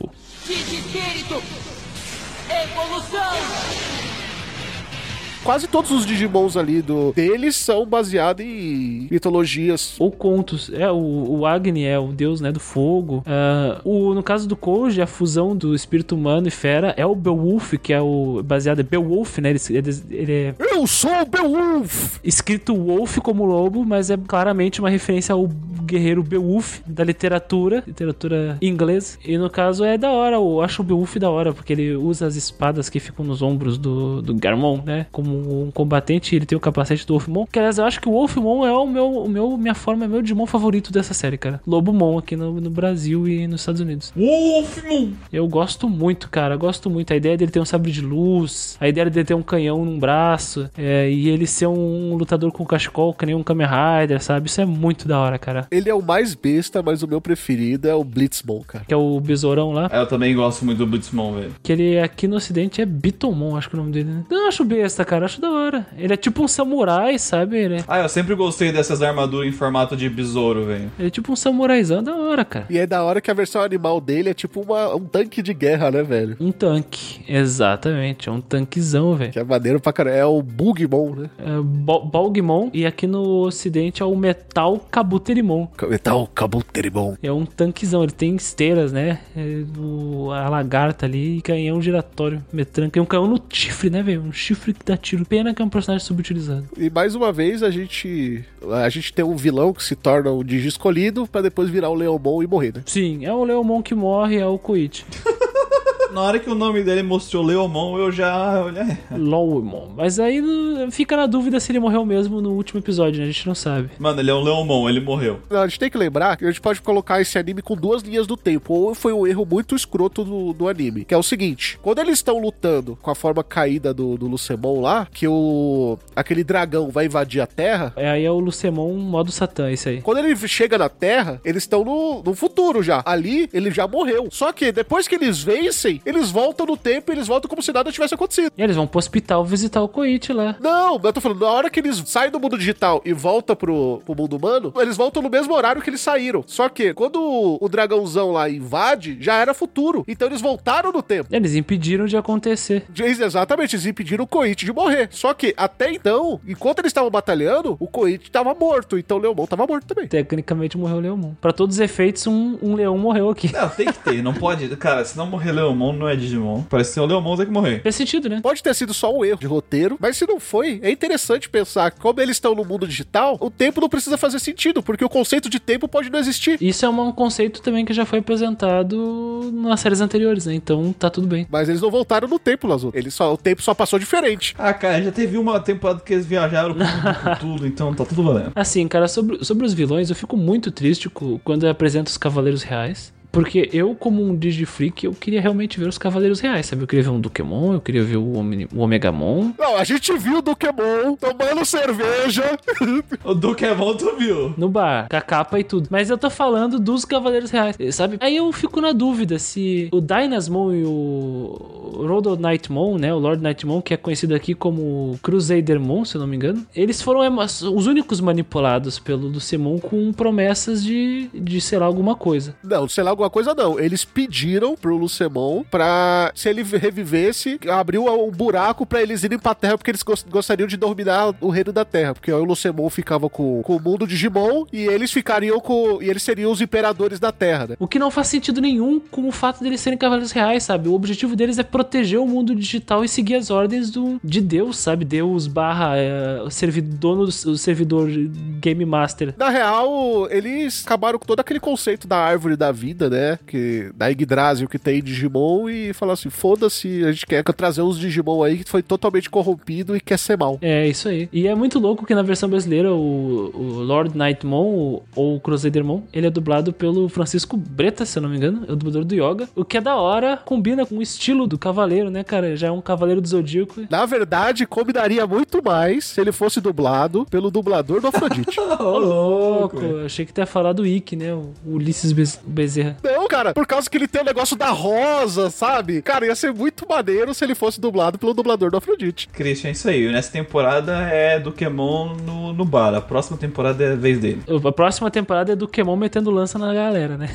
Quase todos os Digimons ali do, deles são baseados em mitologias. Ou contos. É, o, o Agni é o deus, né, do fogo. Ah, o, no caso do Koji, a fusão do espírito humano e fera é o Beowulf, que é o baseado em Beowulf, né? Ele, ele- ele é Eu sou o Beowulf! escrito Wolf como lobo, mas é claramente uma referência ao guerreiro Beowulf da literatura, literatura inglesa. E no caso é da hora, eu acho o Beowulf da hora, porque ele usa as espadas que ficam nos ombros do, do Garmon, né? Como um combatente, ele tem o capacete do Wolfmon. Que aliás, eu acho que o Wolfmon é o meu, o meu minha forma, é meu Digimon favorito dessa série, cara. Lobomon aqui no, no Brasil e nos Estados Unidos. Wolfmon! Eu gosto muito, cara. Gosto muito. A ideia dele ter um sabre de luz, a ideia dele ter um canhão num braço, é, e ele ser um lutador com cachecol, que nem um Kamen Rider, sabe? Isso é muito da hora, cara. Ele é o mais besta, mas o meu preferido é o Blitzmon, cara. Que é o besourão lá. É, Eu também gosto muito do Blitzmon, velho. Que ele aqui no ocidente é Bitomon, acho que é o nome dele, né? Não, acho besta, cara. Acho da hora. Ele é tipo um samurai, sabe? Ele é, Ah, eu sempre gostei dessas armaduras em formato de besouro, velho. ele é tipo um samuraizão da hora, cara. E é da hora que a versão animal dele é tipo uma- um tanque de guerra, né, velho? Um tanque. Exatamente. É um tanquezão, velho. Que é maneiro pra caramba. É o Bugmon, né? É Bo- Balgmon. E aqui no ocidente é o Metal Kabuterimon. Metal Kabuterimon. É um tanquezão, ele tem esteiras, né? É, o- a lagarta ali e canhão giratório. Metranca. E um canhão no chifre, né, velho? Um chifre que dá tiro. Pena que é um personagem subutilizado. E mais uma vez a gente a gente tem um vilão que se torna o Digi escolhido pra depois virar o Leomon e morrer, né? Sim, é o Leomon que morre, é o Koichi. [laughs] Na hora que o nome dele mostrou Leomon, eu já. olha, Lowmon. [laughs] Mas aí uh, fica na dúvida se ele morreu mesmo no último episódio, né? A gente não sabe. Mano, ele é um Leomon, ele morreu. Não, a gente tem que lembrar que a gente pode colocar esse anime com duas linhas do tempo. Ou foi um erro muito escroto do, do anime. Que é o seguinte: quando eles estão lutando com a forma caída do, do Lucemon lá, que o. aquele dragão vai invadir a Terra. É, aí é o Lucemon modo Satã, isso aí. Quando ele chega na Terra, eles estão no, no futuro já. Ali, ele já morreu. Só que depois que eles vencem, eles voltam no tempo e eles voltam como se nada tivesse acontecido. E eles vão pro hospital visitar o Koichi lá. Não, eu tô falando, na hora que eles saem do mundo digital e voltam pro, pro mundo humano, eles voltam no mesmo horário que eles saíram. Só que quando o, dragãozão lá invade, já era futuro. Então eles voltaram no tempo. Eles impediram de acontecer. Eles- Exatamente, eles impediram o Koichi de morrer. Só que até então, enquanto eles estavam batalhando, o Koichi tava morto. Então o Leomon tava morto também. Tecnicamente morreu o Leomon. Pra todos os efeitos, um, um leão morreu aqui. Não, tem que ter, não pode. Cara, se não morrer Leomon, não é Digimon. Parece ser o Leomon tem que morrer. Faz sentido, né? Pode ter sido só um erro de roteiro, mas se não foi, é interessante pensar que, como eles estão no mundo digital, o tempo não precisa fazer sentido, porque o conceito de tempo pode não existir. Isso é um conceito também que já foi apresentado nas séries anteriores, né? Então tá tudo bem. Mas eles não voltaram no tempo, Lazo. Eles só, o tempo só passou diferente. Ah, cara, já teve uma temporada que eles viajaram com [laughs] tudo, então tá tudo valendo. Assim, cara, sobre, sobre os vilões, eu fico muito triste quando apresenta os Cavaleiros Reais. Porque eu, como um Digifreak, eu queria realmente ver os Cavaleiros Reais, sabe? Eu queria ver um Dukemon, eu queria ver o, Omni- o Omegamon. Não, a gente viu o Pokémon tomando cerveja. [laughs] O Dukemon tu viu. No bar, com a capa e tudo. Mas eu tô falando dos Cavaleiros Reais, sabe? Aí eu fico na dúvida se o Dynasmon e o Rodo Knightmon, né? O Lord Knightmon, que é conhecido aqui como Crusadermon, se eu não me engano. Eles foram os únicos manipulados pelo Lucemon com promessas de, de sei lá, alguma coisa. Não, sei lá, alguma coisa não. Eles pediram pro Lucemon pra, se ele revivesse, abriu um buraco pra eles irem pra Terra, porque eles gos- gostariam de dominar o reino da Terra. Porque o Lucemon ficava com, com o mundo Digimon e eles ficariam com. E eles seriam os imperadores da Terra, né? O que não faz sentido nenhum com o fato deles serem cavaleiros reais, sabe? O objetivo deles é proteger o mundo digital e seguir as ordens do, de Deus, sabe? Deus barra é, servidor, o servidor Game Master. Na real, eles acabaram com todo aquele conceito da árvore da vida, né? Que, da Yggdrasil que tem em Digimon e falaram assim: foda-se, a gente quer trazer uns Digimon aí que foi totalmente corrompido e quer ser mal. É, isso aí. E é muito louco que na versão brasileira o, o Lord Nightmon, ou o Crusadermon, ele é dublado pelo Francisco Breta, se eu não me engano, é o dublador do Yoga. O que é da hora, combina com o estilo do cavaleiro, né, cara? Já é um cavaleiro do Zodíaco. Na verdade, combinaria muito mais se ele fosse dublado pelo dublador do Afrodite. [laughs] Ô, Louco, velho. eu achei que tu ia falar do Ikki, né? O Ulisses Bez- Bezerra. Não, cara, por causa que ele tem o negócio da rosa, sabe? Cara, ia ser muito maneiro se ele fosse dublado pelo dublador do Afrodite. Christian, é isso aí. Nessa temporada é Dukemon no, no bar. A próxima temporada é a vez dele. A próxima temporada é do Kemon metendo lança na galera, né?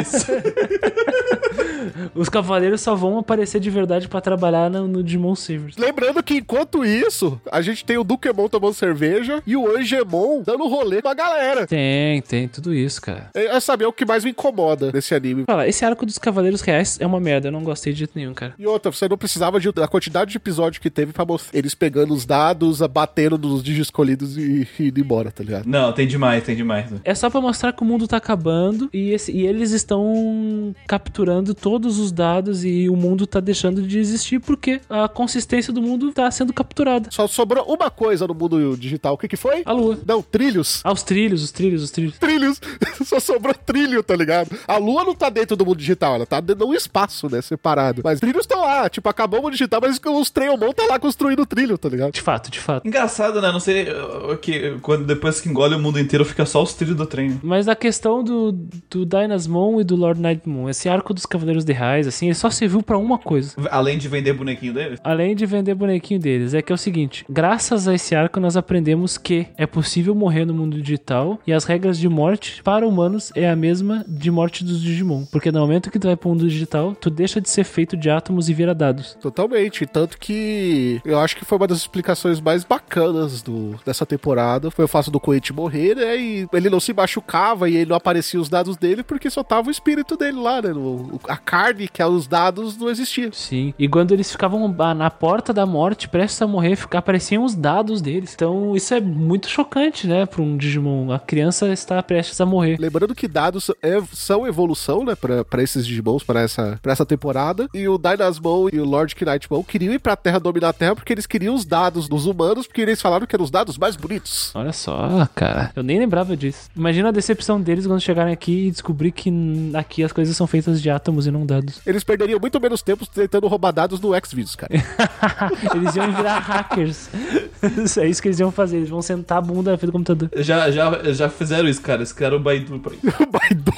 Isso. [laughs] Os cavaleiros só vão aparecer de verdade pra trabalhar no, no Digimon Silver. Lembrando que enquanto isso, a gente tem o Dukemon tomando cerveja e o Angemon dando rolê com a galera. Tem, tem tudo isso, cara. É saber o que mais me incomoda nesse anime. Fala, esse arco dos Cavaleiros Reais é uma merda, eu não gostei de jeito nenhum, cara. E outra, você não precisava de, da quantidade de episódio que teve pra mostrar eles pegando os dados, batendo nos Digi escolhidos e, e indo embora, tá ligado? Não, tem demais, tem demais. né? É só pra mostrar que o mundo tá acabando e, esse- e eles estão capturando todos os dados e o mundo tá deixando de existir porque a consistência do mundo tá sendo capturada. Só sobrou uma coisa no mundo digital. O que que foi? A lua. Não, trilhos. Ah, os trilhos, os trilhos, os trilhos. Trilhos. [laughs] Só sobrou trilho, tá ligado? A lua não tá dentro do mundo digital, ela tá dentro de um espaço, né? Separado. Mas trilhos estão lá. Tipo, acabou o mundo digital, mas os Treyomon tá lá construindo o trilho, tá ligado? De fato, de fato. Engraçado, né? Não sei uh, que quando depois que engole o mundo inteiro fica só os trilhos do trem. Mas a questão do, do Dynasmon e do Lord Nightmoon, esse arco dos Cavaleiros de Raiz, assim, ele só serviu pra uma coisa. Além de vender bonequinho deles. Além de vender bonequinho deles, é que é o seguinte: graças a esse arco, nós aprendemos que é possível morrer no mundo digital e as regras de morte para humanos é a mesma de morte dos Digimon. Porque no momento que tu vai pro mundo digital, tu deixa de ser feito de átomos e vira dados. Totalmente. Tanto que eu acho que foi uma das explicações mais bacanas do, dessa temporada. Foi o fato do Koichi morrer, né? E ele não se machucava e ele não aparecia os dados dele porque só tava o espírito dele lá, né? O- a carne, que é os dados, não existia. Sim. E quando eles ficavam na porta da morte, prestes a morrer, apareciam os dados deles. Então isso é muito chocante, né? Pra um Digimon. A criança está prestes a morrer. Lembrando que dados são evolução, né, pra, pra esses Digimons, pra essa, pra essa temporada. E o Dynasmon e o Lord Knightmon queriam ir pra Terra dominar a Terra porque eles queriam os dados dos humanos, porque eles falaram que eram os dados mais bonitos. Olha só, cara. Eu nem lembrava disso. Imagina a decepção deles quando chegarem aqui e descobrir que aqui as coisas são feitas de átomos e não dados. Eles perderiam muito menos tempo tentando roubar dados no Xvideos, cara. [laughs] eles iam virar [laughs] hackers. é isso que eles iam fazer. Eles vão sentar a bunda na frente do computador. Já, já, já fizeram isso, cara. Eles criaram o Baidu pra isso. [laughs] o Baidu.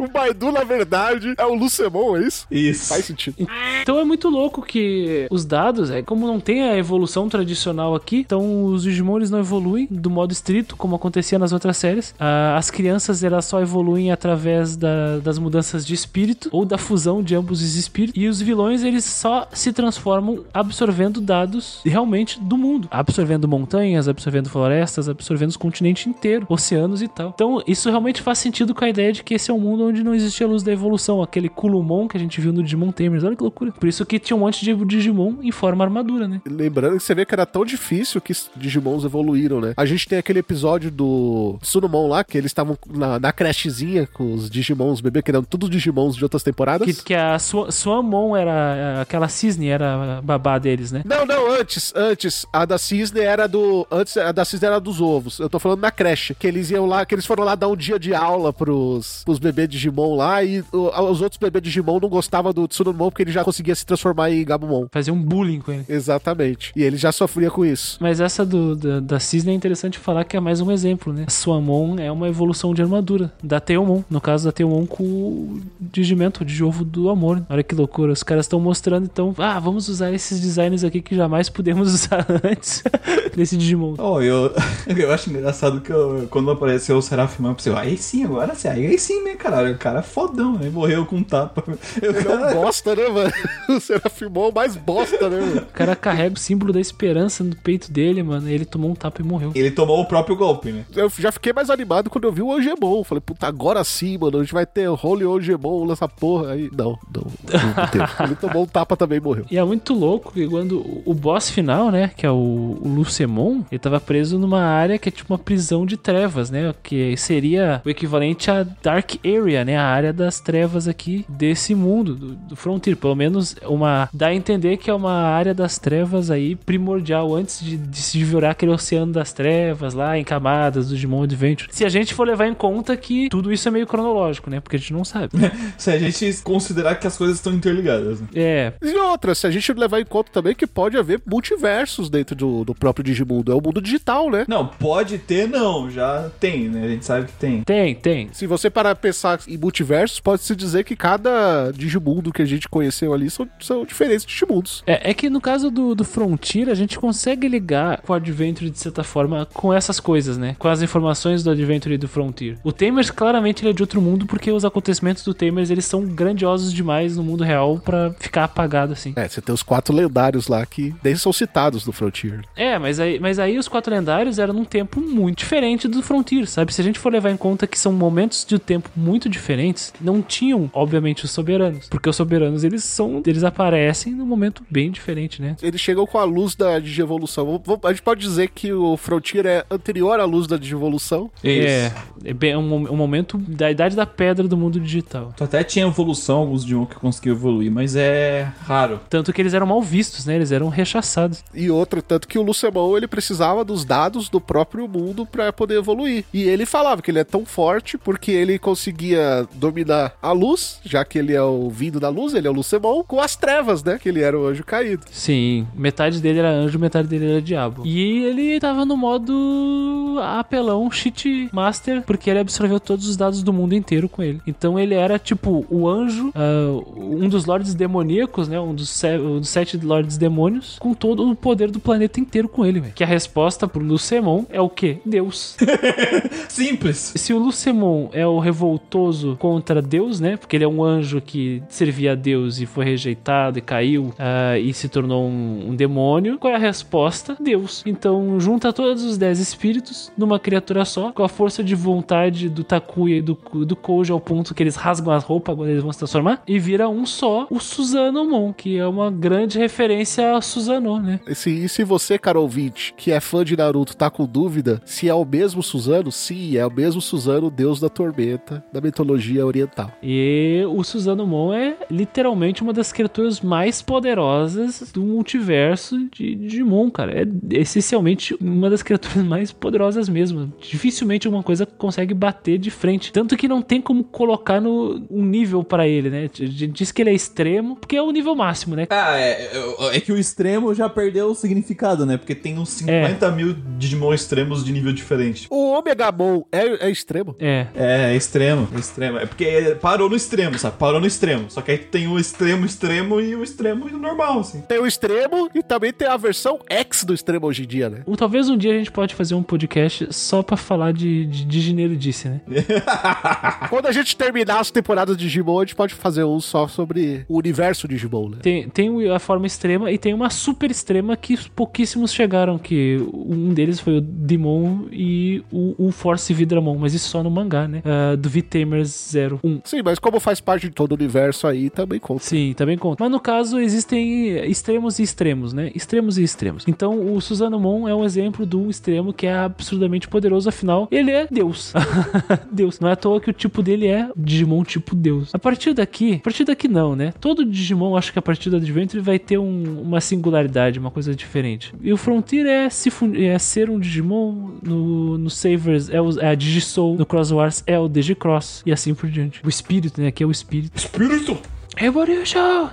O Baidu, na verdade, é o Lucemon, é isso? Isso. Faz sentido. Então é muito louco que os dados, é como não tem a evolução tradicional aqui, então os Digimon eles não evoluem do modo estrito, como acontecia nas outras séries. Ah, as crianças elas só evoluem através da- das mudanças de espírito ou da fusão de ambos os espíritos. E os vilões eles só se transformam absorvendo dados realmente do mundo, absorvendo montanhas, absorvendo florestas, absorvendo os continentes inteiros, oceanos e tal. Então isso realmente faz sentido com a ideia de que esse é um mundo onde não existe a luz da evolução, aquele Kulumon que a gente viu no Digimon Tamers. Olha que loucura. Por isso que tinha um monte de Digimon em forma armadura, né? Lembrando que você vê que era tão difícil que Digimons evoluíram, né? A gente tem aquele episódio do Sunumon lá, que eles estavam na, na crechezinha com os Digimons bebê, que eram todos Digimons de outras temporadas. Que, que a sua, Suamon era aquela cisne, era a babá deles, né? Não, não, antes, antes. A da Cisne era do. Antes, a da Cisne era dos ovos. Eu tô falando na creche. Que eles iam lá, que eles foram lá dar um dia de aula pros, pros bebês Digimon lá. E o- os outros bebês Digimon não gostavam do Tsunumon porque ele já conseguia se transformar em Gabumon. Fazer um bullying com ele. Exatamente. E ele já sofria com isso. Mas essa do, da, da Cisne é interessante falar que é mais um exemplo, né? A Suamon é uma evolução de armadura da Teomon. No caso da Teomon com o Digimento, o Digiovo do Amor. Olha que loucura. Os caras estão mostrando, então, ah, vamos usar esses designs aqui que jamais pudemos [laughs] usar antes [laughs] desse Digimon. Oh, eu, [laughs] eu acho engraçado que eu- quando apareceu o Seraphimon, eu pensei, aí sim, agora sim, aí sim, né, caralho? O cara é fodão, né? Morreu com um tapa. Eu, Ele é um bosta, né, mano? O Serafimon é o mais bosta, né, mano? O cara carrega o símbolo da esperança no peito dele, mano. E ele tomou um tapa e morreu. Ele tomou o próprio golpe, né? Eu já fiquei mais animado quando eu vi o Angemon. Falei, puta, agora sim, mano. A gente vai ter Holy Angemon nessa porra aí. Não, não. não. [laughs] Ele tomou um tapa também e morreu. E é muito louco que quando o- o boss final, né, que é o, o Lucemon, ele tava preso numa área que é tipo uma prisão de trevas, né, que seria o equivalente a Dark Area, né, a área das trevas aqui desse mundo, do, do Frontier, pelo menos uma, dá a entender que é uma área das trevas aí primordial, antes de, de se virar aquele oceano das trevas lá, em camadas do Digimon Adventure. Se a gente for levar em conta que tudo isso é meio cronológico, né, porque a gente não sabe. [laughs] Se a gente considerar que as coisas estão interligadas, né? é, E outra, se a gente levar em conta também que pode haver multiversos dentro do, do próprio Digimundo. É o mundo digital, né? Não, pode ter, não. Já tem, né? A gente sabe que tem. tem, tem. Se você parar pra pensar em multiversos, pode-se dizer que cada Digimundo que a gente conheceu ali são, são diferentes Digimundos. É, é que no caso do, do Frontier, a gente consegue ligar o Adventure, de certa forma, com essas coisas, né? Com as informações do Adventure e do Frontier. O Tamers, claramente, ele é de outro mundo, porque os acontecimentos do Tamers, eles são grandiosos demais no mundo real pra ficar apagado, assim. É, você tem os quatro lendários lá que nem são citados no Frontier. É, mas aí, mas aí os quatro lendários eram num tempo muito diferente do Frontier, sabe? Se a gente for levar em conta que são momentos de tempo muito diferentes, não tinham, obviamente, os soberanos. Porque os soberanos, eles são. Eles aparecem num momento bem diferente, né? Eles chegam com a luz da digievolução. A gente pode dizer que o Frontier é anterior à luz da digievolução. É, é bem- um, um momento da idade da pedra do mundo digital. Tu até tinha evolução, alguns Digimon que conseguiu evoluir, mas é raro. Tanto que eles eram mal vistos, né? Eles eram rechaçados. E outra, tanto que o Lucemon ele precisava dos dados do próprio mundo pra poder evoluir. E ele falava que ele é tão forte porque ele conseguia dominar a luz, já que ele é o vindo da luz, ele é o Lucemon, com as trevas, né? Que ele era o anjo caído. Sim, metade dele era anjo, metade dele era diabo. E ele tava no modo apelão, cheat master, porque ele absorveu todos os dados do mundo inteiro com ele. Então ele era tipo o anjo, ah, um dos lords demoníacos, né? Um dos, se- um dos sete lords demônios, com todo o poder do planeta inteiro com ele, velho. Que a resposta pro Lucemon é o quê? Deus. [laughs] Simples. Se o Lucemon é o revoltoso contra Deus, né? Porque ele é um anjo que servia a Deus e foi rejeitado e caiu ah, e se tornou um, um demônio. Qual é a resposta? Deus. Então junta todos os dez espíritos numa criatura só, com a força de vontade do Takuya e do, do Koji ao ponto que eles rasgam as roupas quando eles vão se transformar e vira um só, o Susanomon, que é uma grande referência a Susano, né? E se, e se você, cara ouvinte, que é fã de Naruto, tá com dúvida se é o mesmo Suzano, sim, é o mesmo Suzano, deus da tormenta, da mitologia oriental. E o Susanomon é literalmente uma das criaturas mais poderosas do multiverso de Digimon, cara. É essencialmente uma das criaturas mais poderosas mesmo. Dificilmente uma coisa consegue bater de frente. Tanto que não tem como colocar no um nível pra ele, né? Diz que ele é extremo, porque é o nível máximo, né? Ah, é, é que o extremo já perdeu o significado, né? Porque tem uns 50 mil Digimon extremos de nível diferente. O Omegamon é, é extremo. É. É, é extremo, é extremo. É porque parou no extremo, sabe? Parou no extremo. Só que aí tem o extremo extremo e o extremo normal, assim. Tem o extremo e também tem a versão X do extremo hoje em dia, né? Ou talvez um dia a gente pode fazer um podcast só pra falar de, de, de Gineiridice, né? [laughs] Quando a gente terminar as temporadas de Digimon, a gente pode fazer um só sobre o universo de Digimon, né? Tem, tem a forma extrema e tem uma super extrema que pouquíssimos chegaram, que um deles foi o Demon e o, o Force Vidramon, mas isso só no mangá, né? Ah, do V-Tamers 01. Sim, mas como faz parte de todo o universo aí, também conta. Sim, também conta. Mas no caso existem extremos e extremos, né? Extremos e extremos. Então o Susanomon é um exemplo de um extremo que é absurdamente poderoso, afinal, ele é Deus. [laughs] Deus. Não é à toa que o tipo dele é Digimon tipo Deus. A partir daqui, a partir daqui não, né? Todo Digimon, acho que a partir do Adventure vai ter um- uma singularidade, uma coisa diferente. E o Frontier é, se é ser um Digimon, no, no Savers é, o, é a Digisoul, no Cross Wars é o Digicross, e assim por diante. O espírito, né? Aqui é o espírito. Espírito! Evolution!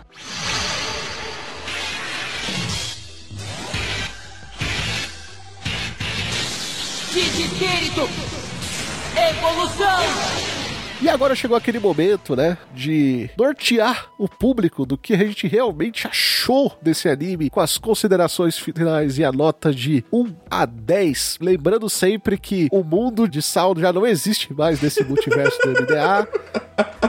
Espírito! Evolução! E agora chegou aquele momento, né, de nortear o público do que a gente realmente achou desse anime, com as considerações finais e a nota de 1 a 10. Lembrando sempre que o mundo de Sound já não existe mais nesse multiverso do MDA,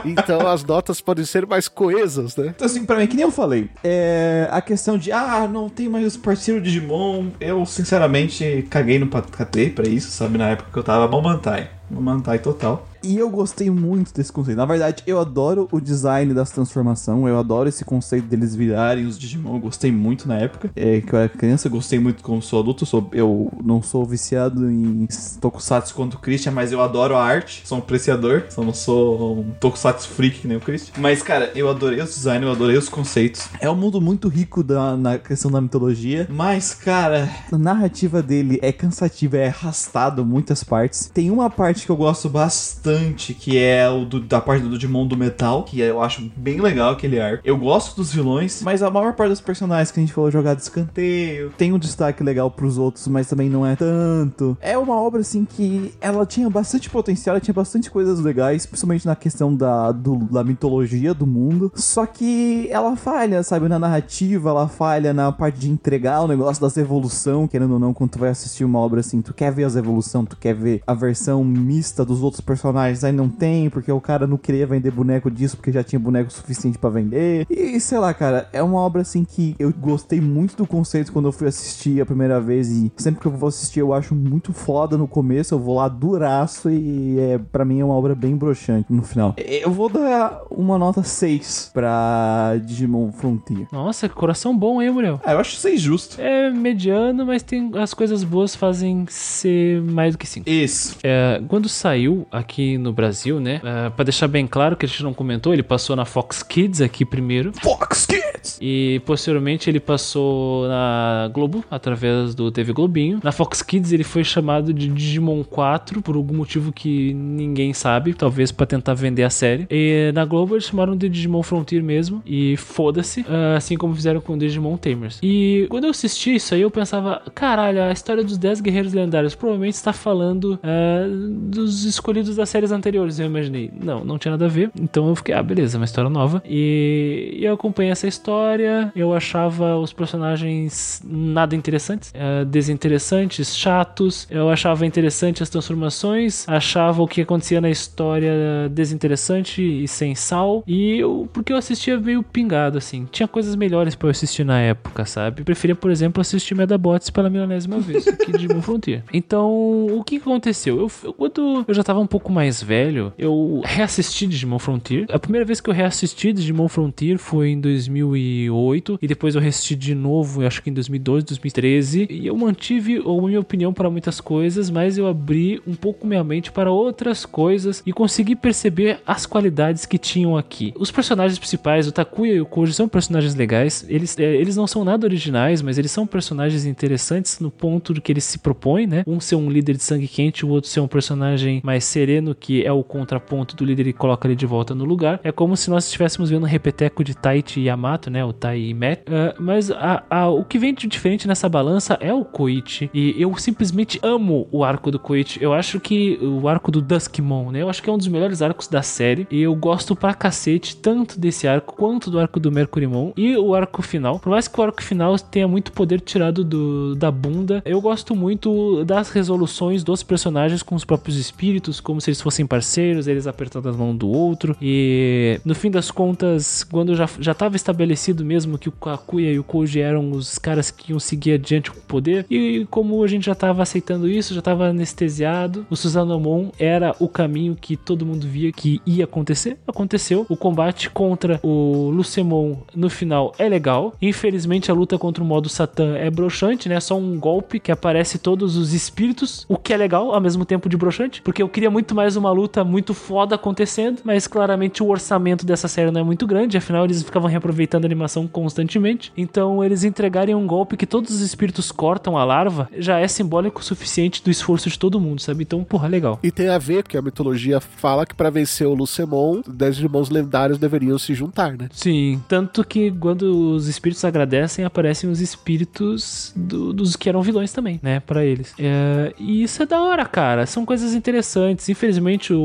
então as notas podem ser mais coesas, né? Então, assim, pra mim, que nem eu falei, é, a questão de, ah, não tem mais os parceiros Digimon, eu, sinceramente, caguei no patê pra isso, sabe, na época que eu tava Mamantai. Mamantai total. E eu gostei muito desse conceito. Na verdade, eu adoro o design das transformações, eu adoro esse conceito deles virarem os Digimon, eu gostei muito na época. É, que eu era criança, eu gostei muito como sou adulto, sou, eu não sou viciado em Tokusatsu quanto o Christian, mas eu adoro a arte, sou um apreciador, só não sou um Tokusatsu freak que nem o Christian. Mas, cara, eu adorei os designs, eu adorei os conceitos. É um mundo muito rico da, na questão da mitologia, mas, cara, a narrativa dele é cansativa, é arrastado muitas partes. Tem uma parte que eu gosto bastante que é o do- da parte do Digimon do metal, que eu acho bem legal aquele arco. Eu gosto dos vilões, mas a maior parte dos personagens que a gente falou jogar de escanteio, tem um destaque legal pros outros, mas também não é tanto. É uma obra assim que ela tinha bastante potencial, tinha bastante coisas legais, principalmente na questão da, do- da mitologia do mundo. Só que ela falha, sabe, na narrativa, ela falha na parte de entregar o negócio das evolução, querendo ou não, quando tu vai assistir uma obra assim, tu quer ver as evolução, tu quer ver a versão mista dos outros personagens, aí não tem, porque o cara não queria vender boneco disso, porque já tinha boneco suficiente pra vender. E sei lá, cara, é uma obra assim que eu gostei muito do conceito quando eu fui assistir a primeira vez e sempre que eu vou assistir eu acho muito foda no começo, eu vou lá duraço e é para mim é uma obra bem broxante no final. Eu vou dar uma nota 6 pra Digimon Frontier. Nossa, que coração bom, hein, Muriel? Ah, eu acho 6 justo. É mediano, mas tem as coisas boas fazem ser mais do que cinco. Isso. É, quando saiu aqui no Brasil, né? É, pra deixar bem claro que a gente não comentou, ele passou na Fox Kids aqui primeiro. Fox Kids! E posteriormente ele passou na Globo, através do TV Globinho. Na Fox Kids ele foi chamado de Digimon 4, por algum motivo que ninguém sabe, talvez pra tentar vender a série. E na Globo eles chamaram de Digimon Frontier mesmo, e foda-se, ah, assim como fizeram com Digimon Tamers. E quando eu assisti isso aí, eu pensava, caralho, a história dos 10 guerreiros lendários provavelmente está falando ah, dos escolhidos das séries anteriores, eu imaginei. Não, não tinha nada a ver. Então eu fiquei, ah, beleza, uma história nova. E, eu acompanhei essa história, eu achava os personagens nada interessantes, eh, desinteressantes, chatos. Eu achava interessante as transformações, achava o que acontecia na história desinteressante e sem sal. E eu, porque eu assistia meio pingado, assim. Tinha coisas melhores pra eu assistir na época, sabe? Eu preferia, por exemplo, assistir Medabots pela milionésima vez que Digimon Frontier. Então, o que que aconteceu? Eu, eu- quando eu já tava um pouco mais velho, eu reassisti Digimon Frontier. A primeira vez que eu reassisti Digimon Frontier foi em 2008 e depois eu reassisti de novo, acho que em 2012, 2013, e eu mantive a minha opinião para muitas coisas, mas eu abri um pouco minha mente para outras coisas e consegui perceber as qualidades que tinham aqui. Os personagens principais, o Takuya e o Koji, são personagens legais. Eles, é, eles não são nada originais, mas eles são personagens interessantes no ponto do que eles se propõem, né? Um ser um líder de sangue quente, o outro ser um personagem mais sereno, que é o contraponto do líder e coloca ele de volta no lugar. É como se nós estivéssemos vendo um repeteco de Taichi Yamato, né? O Tai e Matt. Ah, mas a- a- o que vem de diferente nessa balança é o Koichi. E eu simplesmente amo o arco do Koichi. Eu acho que o arco do Duskmon, né? Eu acho que é um dos melhores arcos da série. E eu gosto pra cacete tanto desse arco quanto do arco do Mercurymon e o arco final. Por mais que o arco final tenha muito poder tirado do, da bunda, eu gosto muito das resoluções dos personagens com os próprios espíritos, como se eles fossem parceiros, eles apertando as mãos do outro. E no fim das contas, quando já, já tava estabelecido mesmo que o Kakuya e o Koji eram os caras que iam seguir adiante com o poder, e como a gente já tava aceitando isso, já tava anestesiado, o Susanomon era o caminho que todo mundo via que ia acontecer. Aconteceu. O combate contra o Lucemon no final é legal. Infelizmente, a luta contra o modo Satã é broxante, né? Só um golpe que aparece todos os espíritos, o que é legal ao mesmo tempo de broxante, porque eu queria muito mais uma luta muito foda acontecendo, mas claramente o orçamento dessa série não é muito grande, afinal eles ficavam reaproveitando a animação constantemente. Então, eles entregarem um golpe que todos os espíritos cortam a larva já é simbólico o suficiente do esforço de todo mundo, sabe? Então, porra, legal. E tem a ver, porque a mitologia fala que pra vencer o Lucemon, 10 irmãos lendários deveriam se juntar, né? Sim, tanto que quando os espíritos agradecem, aparecem os espíritos do- dos que eram vilões também, né, Pra eles. É, e isso é da hora, cara. São coisas interessantes. Infelizmente, o,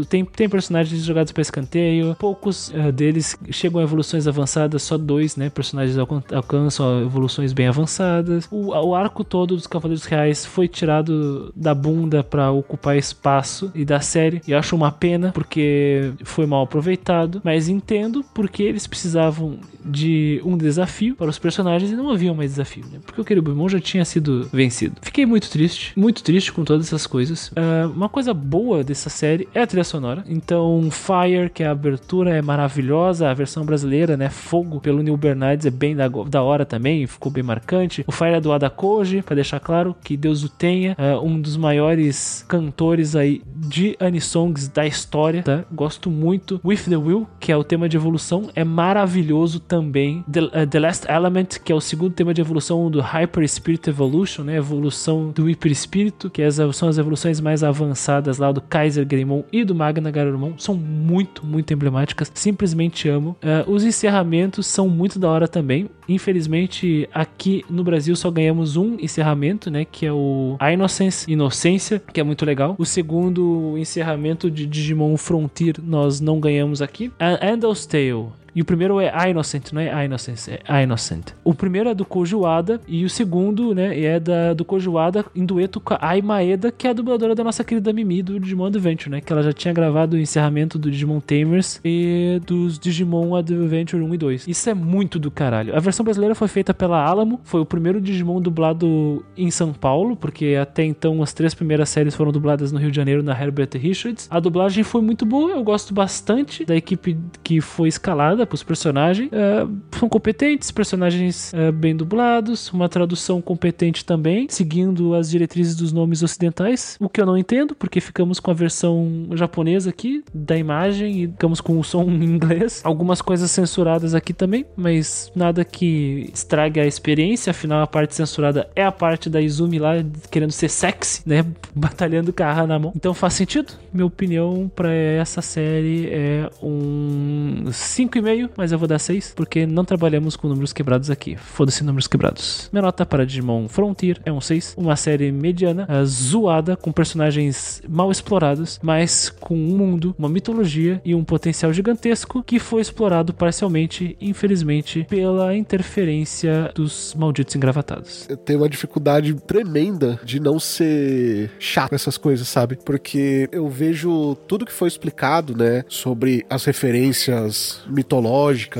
o- tem, tem personagens jogados pra escanteio. Poucos é, deles chegam a evoluções avançadas, só dois, né? Personagens alcan- alcançam evoluções bem avançadas. O, o arco todo dos Cavaleiros Reais foi tirado da bunda pra ocupar espaço e da série. E acho uma pena, porque foi mal aproveitado. Mas entendo porque eles precisavam de um desafio para os personagens e não havia mais desafio, né? Porque o Querubimon já tinha sido vencido. Fiquei muito triste, muito triste com todas essas coisas. Ah, uma coisa boa dessa série é a trilha sonora. Então, Fire, que é a abertura, é maravilhosa. A versão brasileira, né? Fogo, pelo Neil Bernardes, é bem da, da hora também, ficou bem marcante. O Fire é do Ada Koji, pra deixar claro que Deus o tenha. Ah, um dos maiores cantores aí de anisongs da história, tá? Gosto muito. With the Will, que é o tema de evolução, é maravilhoso também. The, eh, The Last Element, que é o segundo tema de evolução do Hyper Spirit Evolution, né? Evolução do Hyper Espírito, que as- são as evoluções mais avançadas lá do Kaiser Greymon e do Magna Garurumon são muito, muito emblemáticas. Simplesmente amo. Ah, os encerramentos são muito da hora também. Infelizmente, aqui no Brasil só ganhamos um encerramento, né? Que é o Innocence, Inocência, que é muito legal. O segundo encerramento de Digimon Frontier nós não ganhamos aqui. A Endless Tale. E o primeiro é Innocent, não é Innocence, é Innocent. O primeiro é do Koji Wada e o segundo, né, é da, do Koji Wada em dueto com a Ai Maeda, que é a dubladora da nossa querida Mimi do Digimon Adventure, né, que ela já tinha gravado o encerramento do Digimon Tamers e dos Digimon Adventure 1 e 2. Isso é muito do caralho. A versão brasileira foi feita pela Alamo, foi o primeiro Digimon dublado em São Paulo, porque até então as três primeiras séries foram dubladas no Rio de Janeiro na Herbert Richards. A dublagem foi muito boa, eu gosto bastante da equipe que foi escalada para os personagens. É, são competentes, personagens é, bem dublados, uma tradução competente também, seguindo as diretrizes dos nomes ocidentais, o que eu não entendo, porque ficamos com a versão japonesa aqui da imagem e ficamos com o som [laughs] em inglês. Algumas coisas censuradas aqui também, mas nada que estrague a experiência, afinal a parte censurada é a parte da Izumi lá querendo ser sexy, né, [laughs] batalhando Hana na mão. Então faz sentido. Minha opinião para essa série é um 5,5, mas eu vou dar 6, porque não trabalhamos com números quebrados aqui. Foda-se números quebrados. Minha nota para Digimon Frontier é um 6, uma série mediana, ah, zoada, com personagens mal explorados, mas com um mundo, uma mitologia e um potencial gigantesco que foi explorado parcialmente, infelizmente, pela interferência dos malditos engravatados. eu tenho uma dificuldade tremenda de não ser chato essas coisas, sabe? Porque eu vejo tudo que foi explicado, né, sobre as referências mitológicas,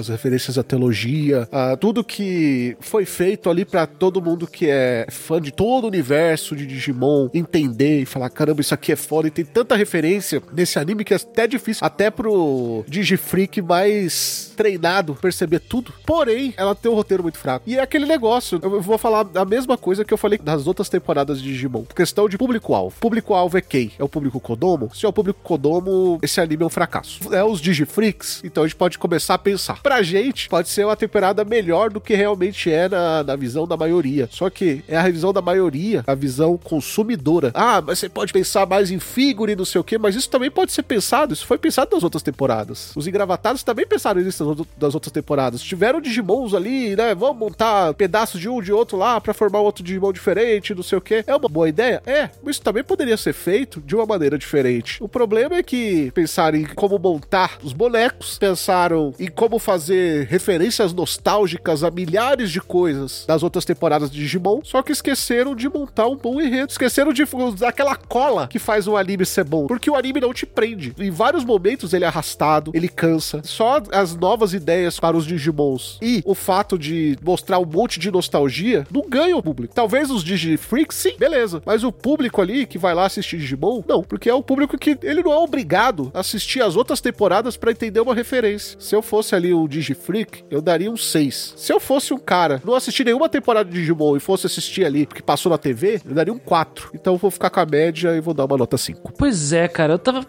referências à teologia, a tudo que foi feito ali pra todo mundo que é fã de todo o universo de Digimon entender e falar, caramba, isso aqui é foda e tem tanta referência nesse anime que é até difícil, até pro Digifreak mais treinado perceber tudo. Porém, ela tem um roteiro muito fraco. E é aquele negócio, eu vou falar a mesma coisa que eu falei das outras temporadas de Digimon. Questão de público-alvo. Público-alvo é quem? É o público Kodomo? Se é o público Kodomo, esse anime é um fracasso. É os Digifreaks, então a gente pode começar a pensar. Pra gente, pode ser uma temporada melhor do que realmente é na, na visão da maioria. Só que é a visão da maioria, a visão consumidora. Ah, mas você pode pensar mais em figure, não sei o quê, mas isso também pode ser pensado. Isso foi pensado nas outras temporadas. Os engravatados também pensaram nisso das outras temporadas. Tiveram Digimons ali, né? Vamos montar pedaços de um de outro lá pra formar outro Digimon diferente, não sei o quê. É uma boa ideia? É, mas isso também poderia ser feito de uma maneira diferente. O problema é que pensaram em como montar os bonecos, pensaram em como fazer referências nostálgicas a milhares de coisas das outras temporadas de Digimon, só que esqueceram de montar um bom enredo. Esqueceram de usar aquela cola que faz um anime ser bom, porque o anime não te prende. Em vários momentos ele é arrastado, ele cansa. Só as novas ideias para os Digimons e o fato de mostrar um monte de nostalgia não ganha o público. Talvez os Digifreaks, sim, beleza. Mas o público ali que vai lá assistir Digimon, não, porque é o público que ele não é obrigado a assistir as outras temporadas para entender uma referência. Se eu fosse ali o Digifreak, eu daria um 6. Se eu fosse um cara, não assistir nenhuma temporada de Digimon e fosse assistir ali porque passou na TV, eu daria um 4. Então eu vou ficar com a média e vou dar uma nota 5. Pois é, cara, eu tava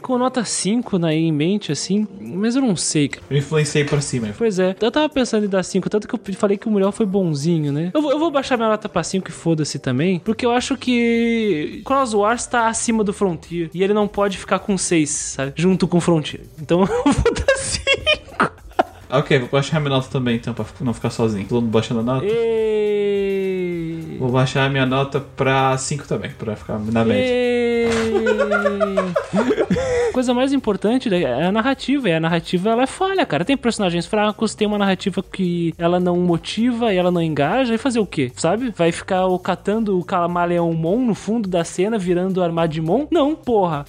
com nota 5 né, em mente, assim, mas eu não sei, cara. Eu influenciei pra cima. Pois é, eu tava pensando em dar 5, tanto que eu falei que o Muriel foi bonzinho, né? Eu vou, eu vou baixar minha nota pra 5 e foda-se também, porque eu acho que Cross Wars tá acima do Frontier e ele não pode ficar com 6, sabe? Junto com o Frontier. Então [laughs] eu vou dar 5. Ok, vou baixar minha nota também, então, pra não ficar sozinho. Todo mundo baixando a nota. E... Vou baixar a minha nota pra 5 também, pra ficar na média. A [laughs] coisa mais importante né, é a narrativa. E a narrativa ela é falha, cara. Tem personagens fracos, tem uma narrativa que ela não motiva e ela não engaja. E fazer o quê? Sabe? Vai ficar o catando o Calamaleonmon no fundo da cena, virando Armadimon? Não, porra.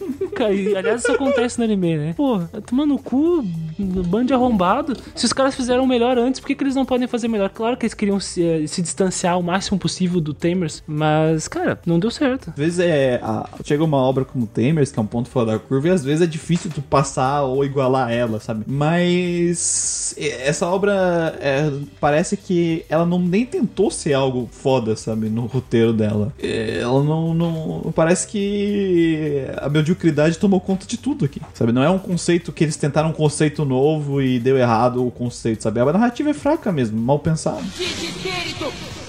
Aliás, isso acontece no anime, né? Porra, tomando no cu, bando de arrombado. Se os caras fizeram melhor antes, por que, que eles não podem fazer melhor? Claro que eles queriam se, eh, se distanciar o máximo possível do Tamers, mas, cara, não deu certo. Às vezes é. a- chega uma obra como Tamers, que é um ponto fora da curva, e às vezes é difícil tu passar ou igualar ela, sabe? Mas. Essa obra é, parece que ela não nem tentou ser algo foda, sabe? No roteiro dela. É, Ela não, não. Parece que a mediocridade tomou conta de tudo aqui, sabe? Não é um conceito que eles tentaram um conceito novo e deu errado o conceito, sabe? A narrativa é fraca mesmo, mal pensada. Espírito!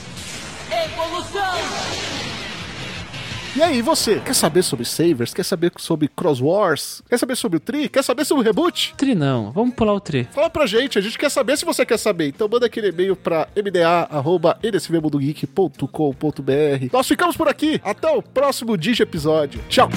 E aí, você? Quer saber sobre savers? Quer saber sobre Cross Wars? Quer saber sobre o Tri? Quer saber sobre o reboot? Tri não, vamos pular o Tri. Fala pra gente, a gente quer saber se você quer saber. Então manda aquele e-mail pra mda.nsvmundogeek.com.br. Nós ficamos por aqui. Até o próximo Digi episódio. Tchau!